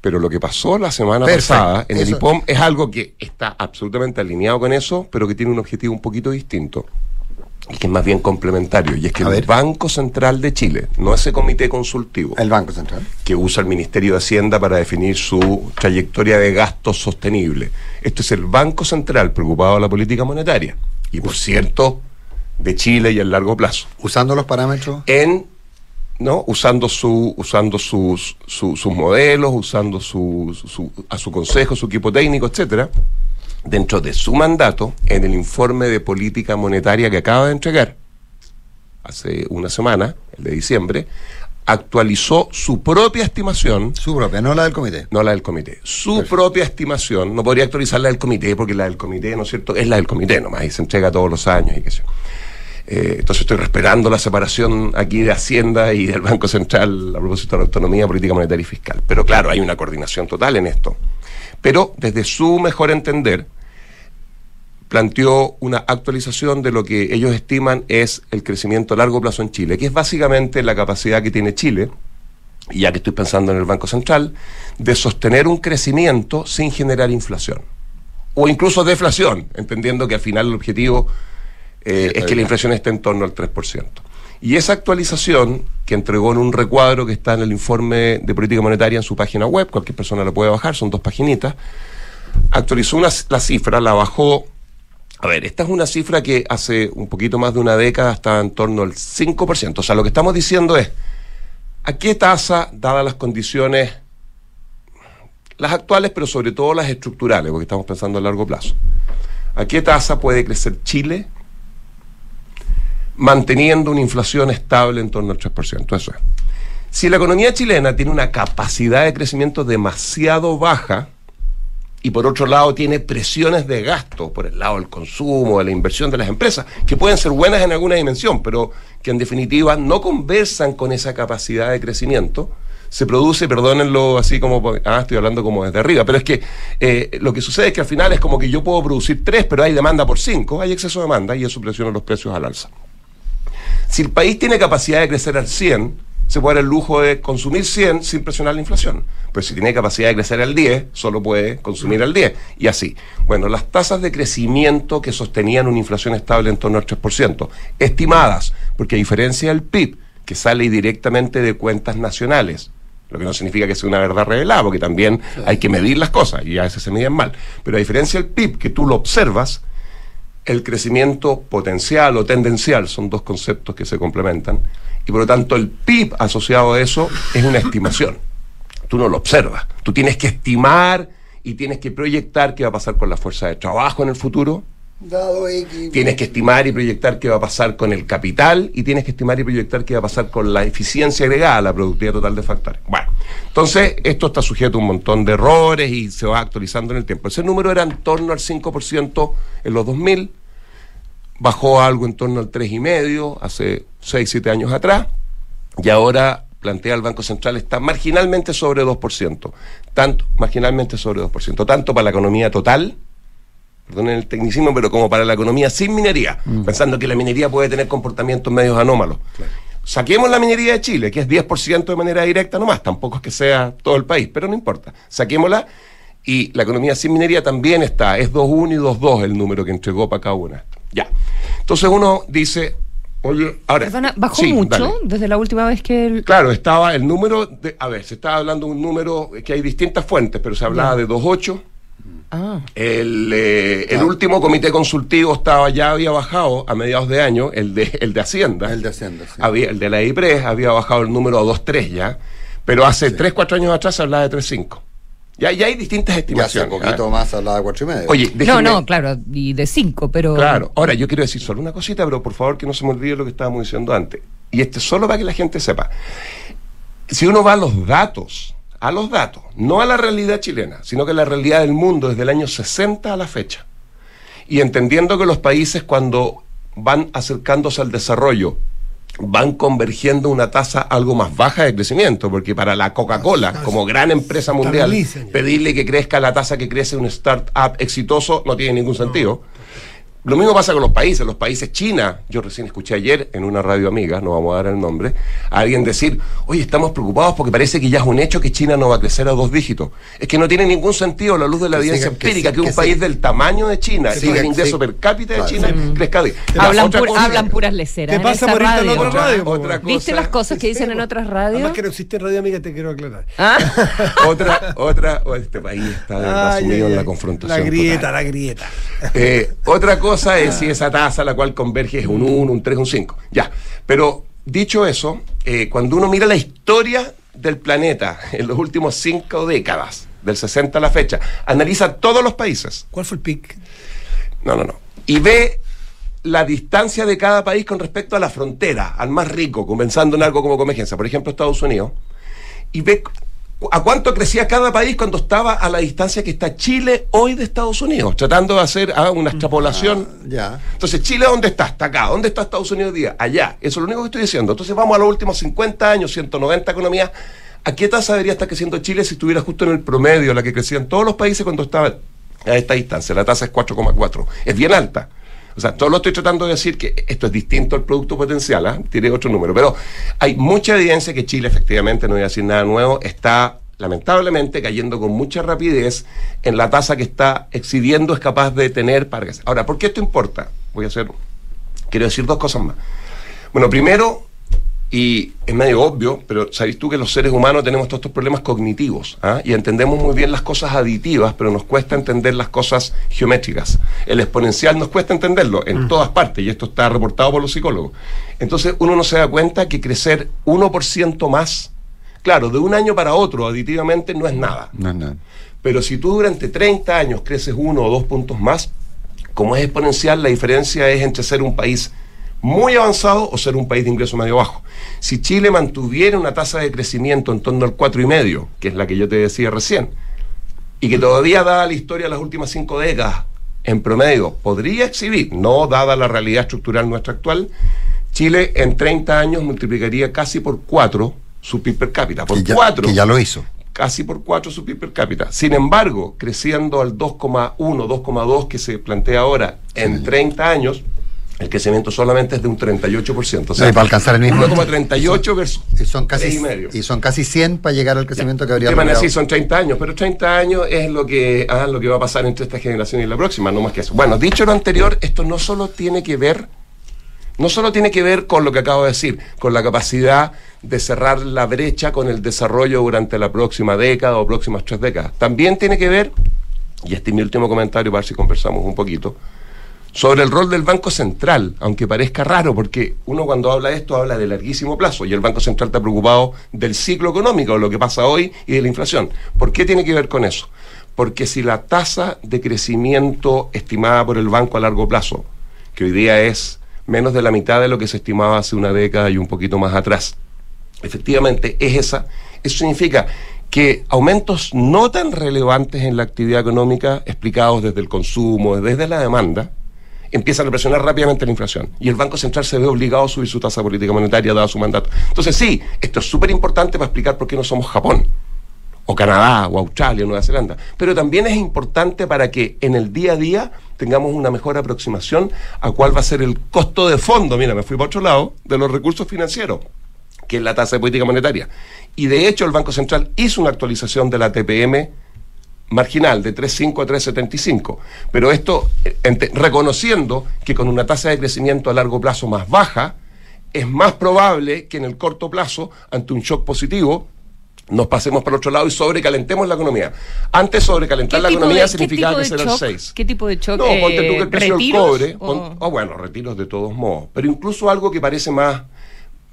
Pero lo que pasó la semana Perfecto, pasada en el IPOM es algo que está absolutamente alineado con eso, pero que tiene un objetivo un poquito distinto y que es más bien complementario. Y es que A el ver. Banco Central de Chile, no ese comité consultivo, El Banco Central. que usa el Ministerio de Hacienda para definir su trayectoria de gasto sostenible. Esto es el Banco Central preocupado de la política monetaria y, por cierto, de Chile y a largo plazo. Usando los parámetros. En, ¿no? Usando, su, usando sus, su- sus modelos, usando su, su- a su consejo, su equipo técnico, etcétera, dentro de su mandato, en el informe de política monetaria que acaba de entregar hace una semana, el de diciembre, actualizó su propia estimación. Su propia, no la del comité. No la del comité. Su propia estimación, no podría actualizar la del comité, porque la del comité, ¿no es cierto? Es la del comité nomás, y se entrega todos los años y qué sé yo. Eh, entonces estoy respetando la separación aquí de Hacienda y del Banco Central a propósito de la autonomía política monetaria y fiscal. Pero claro, hay una coordinación total en esto. Pero desde su mejor entender, planteó una actualización de lo que ellos estiman es el crecimiento a largo plazo en Chile, que es básicamente la capacidad que tiene Chile, y ya que estoy pensando en el Banco Central, de sostener un crecimiento sin generar inflación. O incluso deflación, entendiendo que al final el objetivo eh, es que la inflación esté en torno al 3%. Y esa actualización que entregó en un recuadro que está en el informe de política monetaria en su página web, cualquier persona la puede bajar, son dos paginitas, actualizó una- la cifra, la bajó. A ver, esta es una cifra que hace un poquito más de una década estaba en torno al 5%. O sea, lo que estamos diciendo es, ¿a qué tasa, dadas las condiciones, las actuales, pero sobre todo las estructurales, porque estamos pensando a largo plazo, ¿a qué tasa puede crecer Chile manteniendo una inflación estable en torno al 3%? Eso es. Si la economía chilena tiene una capacidad de crecimiento demasiado baja, y por otro lado tiene presiones de gasto por el lado del consumo, de la inversión de las empresas, que pueden ser buenas en alguna dimensión, pero que en definitiva no conversan con esa capacidad de crecimiento, se produce, perdónenlo así como, ah, estoy hablando como desde arriba, pero es que eh, lo que sucede es que al final es como que yo puedo producir tres, pero hay demanda por cinco, hay exceso de demanda y eso presiona los precios al alza. Si el país tiene capacidad de crecer al 100, se puede dar el lujo de consumir 100 sin presionar la inflación. Pero si tiene capacidad de crecer al 10, solo puede consumir al 10. Y así. Bueno, las tasas de crecimiento que sostenían una inflación estable en torno al 3%, estimadas, porque a diferencia del PIB, que sale directamente de cuentas nacionales, lo que no significa que sea una verdad revelada, porque también hay que medir las cosas y a veces se miden mal. Pero a diferencia del PIB, que tú lo observas, el crecimiento potencial o tendencial son dos conceptos que se complementan y por lo tanto el PIB asociado a eso es una estimación. Tú no lo observas. Tú tienes que estimar y tienes que proyectar qué va a pasar con la fuerza de trabajo en el futuro. Dado. Tienes que estimar y proyectar qué va a pasar con el capital y tienes que estimar y proyectar qué va a pasar con la eficiencia agregada, la productividad total de factores. Bueno, entonces esto está sujeto a un montón de errores y se va actualizando en el tiempo. Ese número era en torno al 5% en los 2000, bajó algo en torno al 3,5% hace 6, 7 años atrás y ahora plantea el Banco Central está marginalmente sobre 2%, tanto, marginalmente sobre 2%, tanto para la economía total perdonen el tecnicismo, pero como para la economía sin minería, pensando que la minería puede tener comportamientos medios anómalos. Saquemos la minería de Chile, que es 10% de manera directa nomás, tampoco es que sea todo el país, pero no importa. Saquémosla y la economía sin minería también está, es 2.1 y 2.2 el número que entregó para cada una. Ya. Entonces uno dice, oye, ahora... Perdona, ¿Bajó Sí, mucho dale. desde la última vez que el... Claro, estaba el número, de, a ver, se estaba hablando de un número que hay distintas fuentes, pero se hablaba Ya. de 2.8. Ah. El, eh, el último comité consultivo estaba ya había bajado a mediados de año, el de, el de Hacienda. El de Hacienda, sí. Había, el de la IPRES había bajado el número a 2.3 ya, pero hace 3, 4 años atrás se hablaba de 3.5. Ya, ya hay distintas Y hace estimaciones. poquito ¿ah? más hablaba de cuatro y medio. Oye, No, déjenme- no, claro, y de cinco, pero... Claro, ahora yo quiero decir solo una cosita, pero por favor que no se me olvide lo que estábamos diciendo antes. Y este solo para que la gente sepa. Si uno va a los datos, a los datos, no a la realidad chilena, sino que la realidad del mundo desde el año 60 a la fecha, y entendiendo que los países cuando van acercándose al desarrollo van convergiendo una tasa algo más baja de crecimiento, porque para la Coca-Cola, como gran empresa mundial, pedirle que crezca la tasa que crece un startup exitoso no tiene ningún sentido. Lo mismo pasa con los países. Los países China, yo recién escuché ayer en una radio amiga, no vamos a dar el nombre, a alguien decir, oye, estamos preocupados porque parece que ya es un hecho que China no va a crecer a dos dígitos. Es que no tiene ningún sentido a la luz de la Que evidencia siga- que empírica sí- que, un que país sí. del tamaño de China Que y el ingreso sí. per cápita de China sí. crezca. de- Hablan, otra pu- cosa- hablan puras leceras. ¿Qué en pasa esa por radio. otra radio? otra ¿Viste cosa- las cosas que dicen en otras Además radios? que no existe radio amiga, te quiero aclarar. [LAUGHS] [LAUGHS] otra, otra, oh, este país está de verdad Ay, sumido ay, en la confrontación. La grieta, total. la grieta. Eh, otra cosa es si esa tasa a la cual converge es un 1, un 3, un 5. Ya. Pero dicho eso, eh, cuando uno mira la historia del planeta en los últimos cinco décadas, del 60 a la fecha, analiza todos los países. ¿Cuál fue el pic? No, no, no. Y ve la distancia de cada país con respecto a la frontera, al más rico, comenzando en algo como convergencia, por ejemplo Estados Unidos, y ve a cuánto crecía cada país cuando estaba a la distancia que está Chile hoy de Estados Unidos, tratando de hacer ah, una extrapolación. Ya. Entonces, Chile, ¿dónde está? Está acá. ¿Dónde está Estados Unidos hoy día? Allá. Eso es lo único que estoy diciendo. Entonces, vamos a los últimos 50 años, 190 economías. ¿A qué tasa debería estar creciendo Chile si estuviera justo en el promedio, la que crecían todos los países cuando estaban a esta distancia? La tasa es 4,4. Es bien alta. O sea, todo lo estoy tratando de decir que esto es distinto al producto potencial, ¿ah? tiene otro número. Pero hay mucha evidencia que Chile, efectivamente, no voy a decir nada nuevo, está lamentablemente cayendo con mucha rapidez en la tasa que está exhibiendo, es capaz de tener para. Ahora, ¿por qué esto importa? Voy a hacer, quiero decir dos cosas más. Bueno, primero, y es medio obvio, pero sabéis tú que los seres humanos tenemos todos estos problemas cognitivos ¿ah? y entendemos muy bien las cosas aditivas, pero nos cuesta entender las cosas geométricas. El exponencial nos cuesta entenderlo en todas partes y esto está reportado por los psicólogos. Entonces uno no se da cuenta que crecer 1% más, claro, de un año para otro aditivamente no es nada. No es nada. Pero si tú durante 30 años creces uno o dos puntos más, como es exponencial, la diferencia es entre ser un país muy avanzado o ser un país de ingreso medio bajo. Si Chile mantuviera una tasa de crecimiento en torno al 4,5, que es la que yo te decía recién, y que todavía dada la historia de las últimas cinco décadas, en promedio, podría exhibir, no dada la realidad estructural nuestra actual, Chile en 30 años multiplicaría casi por 4 su PIB per cápita. Por Que ya, 4 que ya lo hizo. casi por 4 su PIB per cápita. Sin embargo, creciendo al 2,1, 2,2 que se plantea ahora en 30 años, el crecimiento solamente es de un 38%. O sea, Sí, para alcanzar el mismo. 1,38 versus Y son casi, y medio. y son casi 100 para llegar al crecimiento que habría De manera logrado. así son 30 años, pero 30 años es lo que, ah, lo que va a pasar entre esta generación y la próxima, no más que eso. Bueno, dicho lo anterior, esto no solo tiene que ver, no solo tiene que ver con lo que acabo de decir, con la capacidad de cerrar la brecha con el desarrollo durante la próxima década o próximas tres décadas. También tiene que ver, y este es mi último comentario para ver si conversamos un poquito, sobre el rol del Banco Central, aunque parezca raro, porque uno cuando habla de esto habla de larguísimo plazo y el Banco Central está preocupado del ciclo económico, de lo que pasa hoy y de la inflación. ¿Por qué tiene que ver con eso? Porque si la tasa de crecimiento estimada por el banco a largo plazo, que hoy día es menos de la mitad de lo que se estimaba hace una década y un poquito más atrás, efectivamente es esa, eso significa que aumentos no tan relevantes en la actividad económica, explicados desde el consumo, desde la demanda, empiezan a presionar rápidamente la inflación. Y el Banco Central se ve obligado a subir su tasa política monetaria dado su mandato. Entonces sí, esto es súper importante para explicar por qué no somos Japón. o Canadá, o Australia, o Nueva Zelanda. Pero también es importante para que en el día a día tengamos una mejor aproximación a cuál va a ser el costo de fondo. Mira, me fui para otro lado, de los recursos financieros, que es la tasa de política monetaria. Y de hecho el Banco Central hizo una actualización de la TPM marginal de 3,5 a 3,75. Pero esto reconociendo que con una tasa de crecimiento a largo plazo más baja, es más probable que en el corto plazo, ante un shock positivo, nos pasemos para otro lado y sobrecalentemos la economía. Antes sobrecalentar la economía de- significaba el shock? 6. ¿Qué tipo de shock? No, ponte tú que Eh, el precio del ¿retiros cobre. o- pon- ah, bueno, retiros de todos modos. Pero incluso algo que parece más,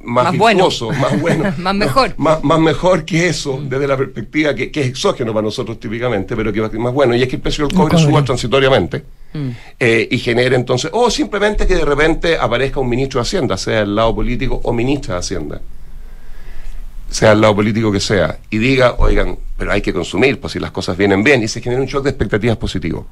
más, Más bueno. más [LAUGHS] bueno. Más mejor. Más, más mejor que eso, desde la perspectiva que, que es exógeno para nosotros típicamente, pero que es más bueno. Y es que el precio del El cobre cobre. suba transitoriamente Mm. eh, y genere entonces, o simplemente que de repente aparezca un ministro de Hacienda, sea el lado político o ministra de Hacienda, sea el lado político que sea, y diga, oigan, pero hay que consumir, pues si las cosas vienen bien, y se genera un shock de expectativas positivo.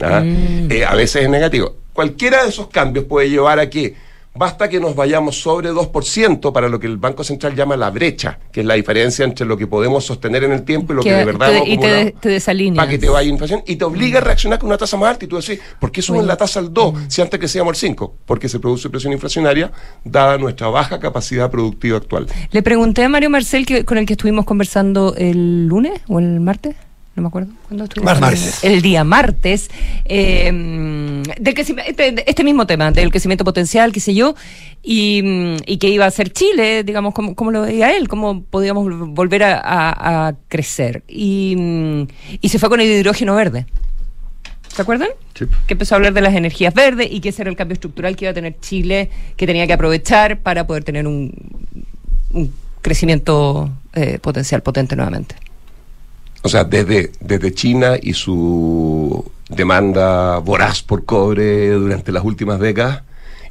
¿ah? Mm. Eh, a veces es negativo. Cualquiera de esos cambios puede llevar a que basta que nos vayamos sobre 2% para lo que el Banco Central llama la brecha, que es la diferencia entre lo que podemos sostener en el tiempo y lo que, Que de verdad te- y te, te desalinea. para que te vaya inflación y te obliga a reaccionar con una tasa más alta y tú decís, ¿por qué suben la tasa al 2 si antes crecíamos al 5? Porque se produce presión inflacionaria dada nuestra baja capacidad productiva actual. Le pregunté a Mario Marcel, que, con el que estuvimos conversando el lunes o el martes, no me acuerdo. ¿Cuándo estuvimos? Martes. El día martes. eh, mm, del este, este mismo tema, del crecimiento potencial, qué sé yo, y, y que iba a ser Chile, digamos, como, como lo veía él, cómo podíamos vol- volver a, a- a crecer. Y, y se fue con el hidrógeno verde. ¿Se acuerdan? Que empezó a hablar de las energías verdes y que ese era el cambio estructural que iba a tener Chile, que tenía que aprovechar para poder tener un, un crecimiento eh, potencial potente nuevamente. O sea, desde, desde China y su demanda voraz por cobre durante las últimas décadas,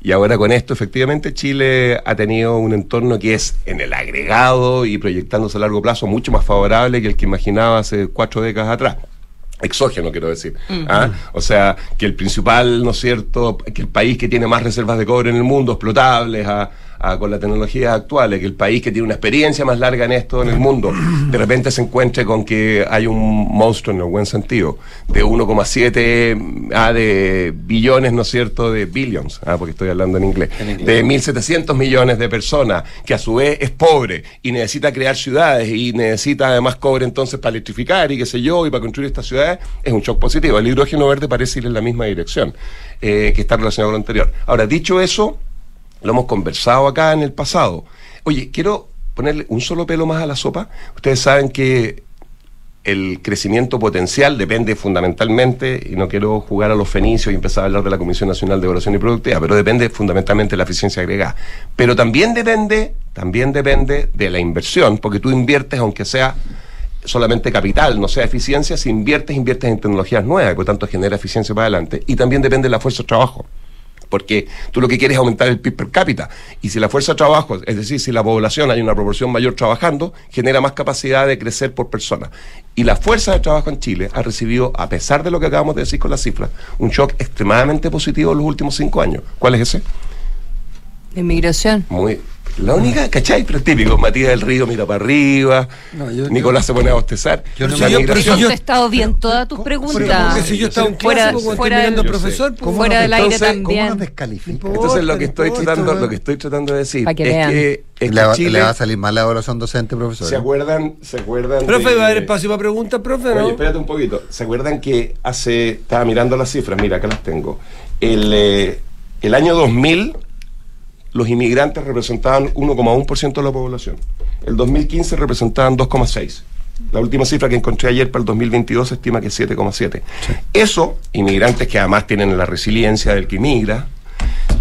y ahora con esto, efectivamente, Chile ha tenido un entorno que es en el agregado y proyectándose a largo plazo mucho más favorable que el que imaginaba hace cuatro décadas atrás. Exógeno, quiero decir. Ujú. ¿ah? O sea, que el principal, ¿no es cierto?, que el país que tiene más reservas de cobre en el mundo, explotables a- a- con la tecnología actual, que el país que tiene una experiencia más larga en esto en el mundo, de repente se encuentre con que hay un monstruo en el buen sentido, de 1,7 ah, de billones, ¿no es cierto?, de billions, ah, porque estoy hablando en inglés, de 1.700 millones de personas, que a su vez es pobre y necesita crear ciudades y necesita además cobre entonces para electrificar y qué sé yo, y para construir estas ciudades, es un shock positivo. El hidrógeno verde parece ir en la misma dirección eh, que está relacionado con lo anterior. Ahora, dicho eso, lo hemos conversado acá en el pasado. Oye, quiero ponerle un solo pelo más a la sopa. Ustedes saben que el crecimiento potencial depende fundamentalmente, y no quiero jugar a los fenicios y empezar a hablar de la Comisión Nacional de Evaluación y Productividad, pero depende fundamentalmente de la eficiencia agregada. Pero también depende, también depende de la inversión, porque tú inviertes, aunque sea solamente capital, no sea eficiencia, si inviertes, inviertes en tecnologías nuevas, por tanto genera eficiencia para adelante. Y también depende de la fuerza de trabajo porque tú lo que quieres es aumentar el PIB per cápita. Y si la fuerza de trabajo, es decir, si la población hay una proporción mayor trabajando, genera más capacidad de crecer por persona. Y la fuerza de trabajo en Chile ha recibido, a pesar de lo que acabamos de decir con las cifras, un shock extremadamente positivo en los últimos cinco años. ¿Cuál es ese? De inmigración. Muy. La única, ¿cachai? Pero típico, Matías del Río mira para arriba, Nicolás se pone a bostezar. Yo no yo- migración- He contestado bien todas tus preguntas. porque si yo estaba en fuera, clase, como fuera del, profesor, ¿cómo fuera del aire entonces, también. ¿Cómo nos descalifica? Entonces lo que estoy tratando, lo que estoy tratando de decir es que, es le, va, Chile, le va a salir mal la evaluación docente, profesor. ¿se acuerdan? ¿Se acuerdan? Profe, de- va a haber espacio para preguntas, profe, Oye, ¿no? espérate un poquito. ¿Se acuerdan que hace, estaba mirando las cifras, mira, acá las tengo. El, eh, el año 2000, los inmigrantes representaban 1,1% de la población. El 2015 representaban 2,6%. La última cifra que encontré ayer para el 2022 se estima que es 7,7%. Eso, inmigrantes que además tienen la resiliencia del que inmigra,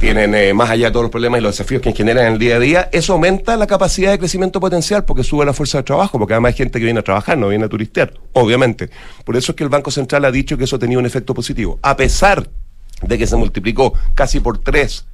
tienen eh, más allá de todos los problemas y los desafíos que generan en el día a día, eso aumenta la capacidad de crecimiento potencial porque sube la fuerza de trabajo, porque además hay gente que viene a trabajar, no viene a turistear, obviamente. Por eso es que el Banco Central ha dicho que eso tenía un efecto positivo, a pesar de que se multiplicó casi por tres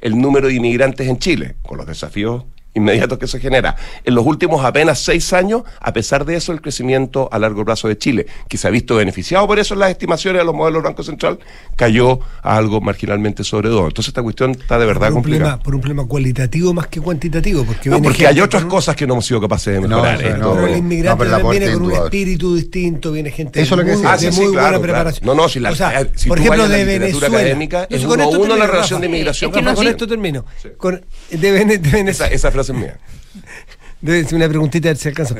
el número de inmigrantes en Chile, con los desafíos inmediatos que se genera. En los últimos apenas seis años, a pesar de eso, el crecimiento a largo plazo de Chile, que se ha visto beneficiado por eso en las estimaciones de los modelos del Banco Central, cayó a algo marginalmente sobre todo. Entonces esta cuestión está de verdad por un, complicada. problema, por un problema cualitativo más que cuantitativo. Porque, No, porque gente hay otras cosas que no hemos sido capaces de No, mejorar. esto. no, Pero el inmigrante No, pero viene con un espíritu distinto, viene gente Eso es lo que muy. Ah, sí, de sí, muy claro, buena claro. preparación. No, no, si la- o sea, si por ejemplo, de literatura Venezuela. académica, No, es uno la termino, relación de inmigración Rafa, con con esto termino. Con- de, Vene- de Venezuela. Esa, esa frase mía. [LAUGHS] Debe ser una preguntita a ver si alcanza.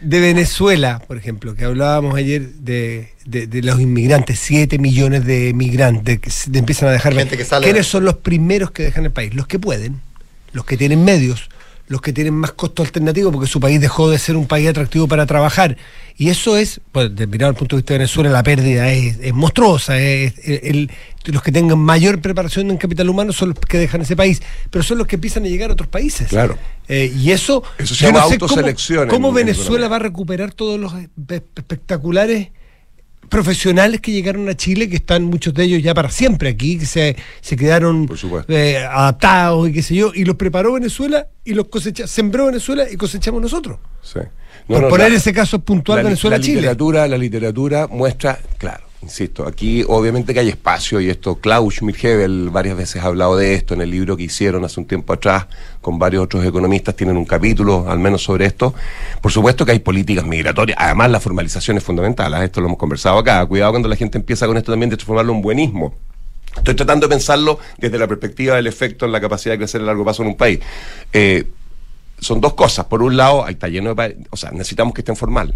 De Venezuela, por ejemplo, que hablábamos ayer de, de- de los inmigrantes, 7 millones de migrantes que se- de empiezan a dejar. Gente que sale- ¿Quiénes son los primeros que dejan el país? Los que pueden, los que tienen medios, los que tienen más costo alternativo, porque su país dejó de ser un país atractivo para trabajar. Y eso es, pues, de mirar el punto de vista de Venezuela, la pérdida es, es monstruosa. es- el- los que tengan mayor preparación en capital humano son los que dejan ese país, pero son los que empiezan a llegar a otros países. Claro. Eh, y eso, Eso se llama no sé cómo- autoselección ¿Cómo, en- en Venezuela va a recuperar todos los espe- espectaculares profesionales que llegaron a Chile, que están muchos de ellos ya para siempre aquí, que se, se quedaron eh, adaptados y qué sé yo, y los preparó Venezuela y los cosecha, sembró Venezuela y cosechamos nosotros. Sí. Por poner ese caso puntual Venezuela-Chile. La literatura, la literatura muestra, claro, insisto, aquí obviamente que hay espacio y esto, Klaus Schmidt-Hebel varias veces ha hablado de esto en el libro que hicieron hace un tiempo atrás con varios otros economistas, tienen un capítulo al menos sobre esto. Por supuesto que hay políticas migratorias, además la formalización es fundamental, ¿ah? esto lo hemos conversado acá, cuidado cuando la gente empieza con esto también de transformarlo en buenismo. Estoy tratando de pensarlo desde la perspectiva del efecto en la capacidad de crecer a largo plazo en un país. Eh, son dos cosas. Por un lado, ahí está lleno de... O sea, necesitamos que estén formal.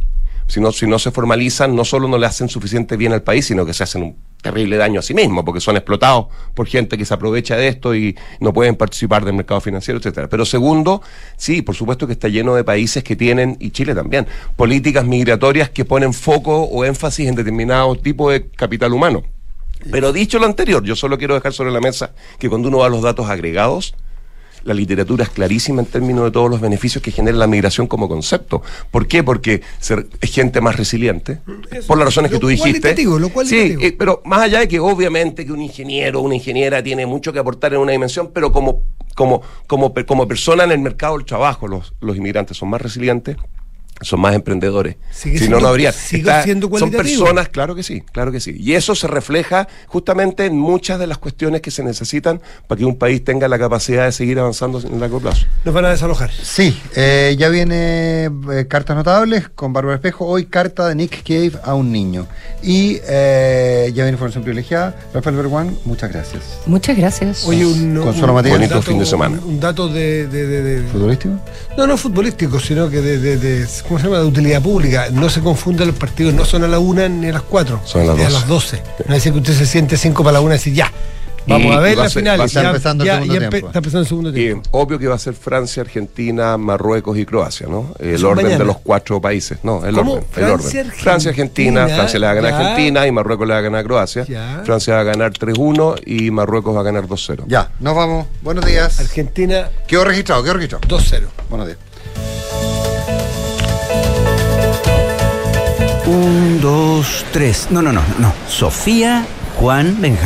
Si no, si no se formalizan, no solo no le hacen suficiente bien al país, sino que se hacen un terrible daño a sí mismos, porque son explotados por gente que se aprovecha de esto y no pueden participar del mercado financiero, etcétera. Pero segundo, sí, por supuesto que está lleno de países que tienen, y Chile también, políticas migratorias que ponen foco o énfasis en determinado tipo de capital humano. Pero dicho lo anterior, yo solo quiero dejar sobre la mesa que cuando uno va a los datos agregados, la literatura es clarísima en términos de todos los beneficios que genera la migración como concepto. ¿Por qué? Porque ser- es gente más resiliente, por las razones que tú dijiste. lo Sí, eh, pero más allá de que obviamente que un ingeniero o una ingeniera tiene mucho que aportar en una dimensión, pero como, como, como, como persona en el mercado del trabajo, los, los inmigrantes son más resilientes. Son más emprendedores. Sigue si no, siendo- no habría. sigue siendo son personas, claro que sí, claro que sí. Y eso se refleja justamente en muchas de las cuestiones que se necesitan para que un país tenga la capacidad de seguir avanzando en el largo plazo. Nos van a desalojar. Sí, eh, ya viene eh, Cartas Notables con Bárbara Espejo. Hoy carta de Nick Cave a un niño. Y eh, ya viene Información Privilegiada. Rafael Berguán, muchas gracias. Muchas gracias. Oye, un, Consuelo un- un Bonito dato- fin de semana. Un, un dato de, de- de- de- ¿Futbolístico? No, no futbolístico, sino que de, de- de- ¿cómo se llama? De utilidad pública. No se confunden los partidos, no son a la una ni a las cuatro, Son a las ni a 12. las doce. No es decir que usted se siente cinco para la una y decir ya. Vamos Y- a ver la final. empezando el segundo tiempo. Está empezando el segundo Y tiempo. obvio que va a ser Francia, Argentina, Marruecos y Croacia, ¿no? El orden mañana. de los cuatro países. No, el ¿Cómo? orden. el Francia, orden. Argentina, Francia, Argentina, Francia le va a ganar a. Argentina y Marruecos le va a ganar a Croacia. Ya. Francia va a ganar 3-1 y Marruecos va a ganar 2-0. Ya, nos vamos. Buenos días. Argentina Quedó registrado, quedó registrado. 2-0. Buenos días. Un, dos, tres. No, no, no, no. Sofía, Juan, Benjamín.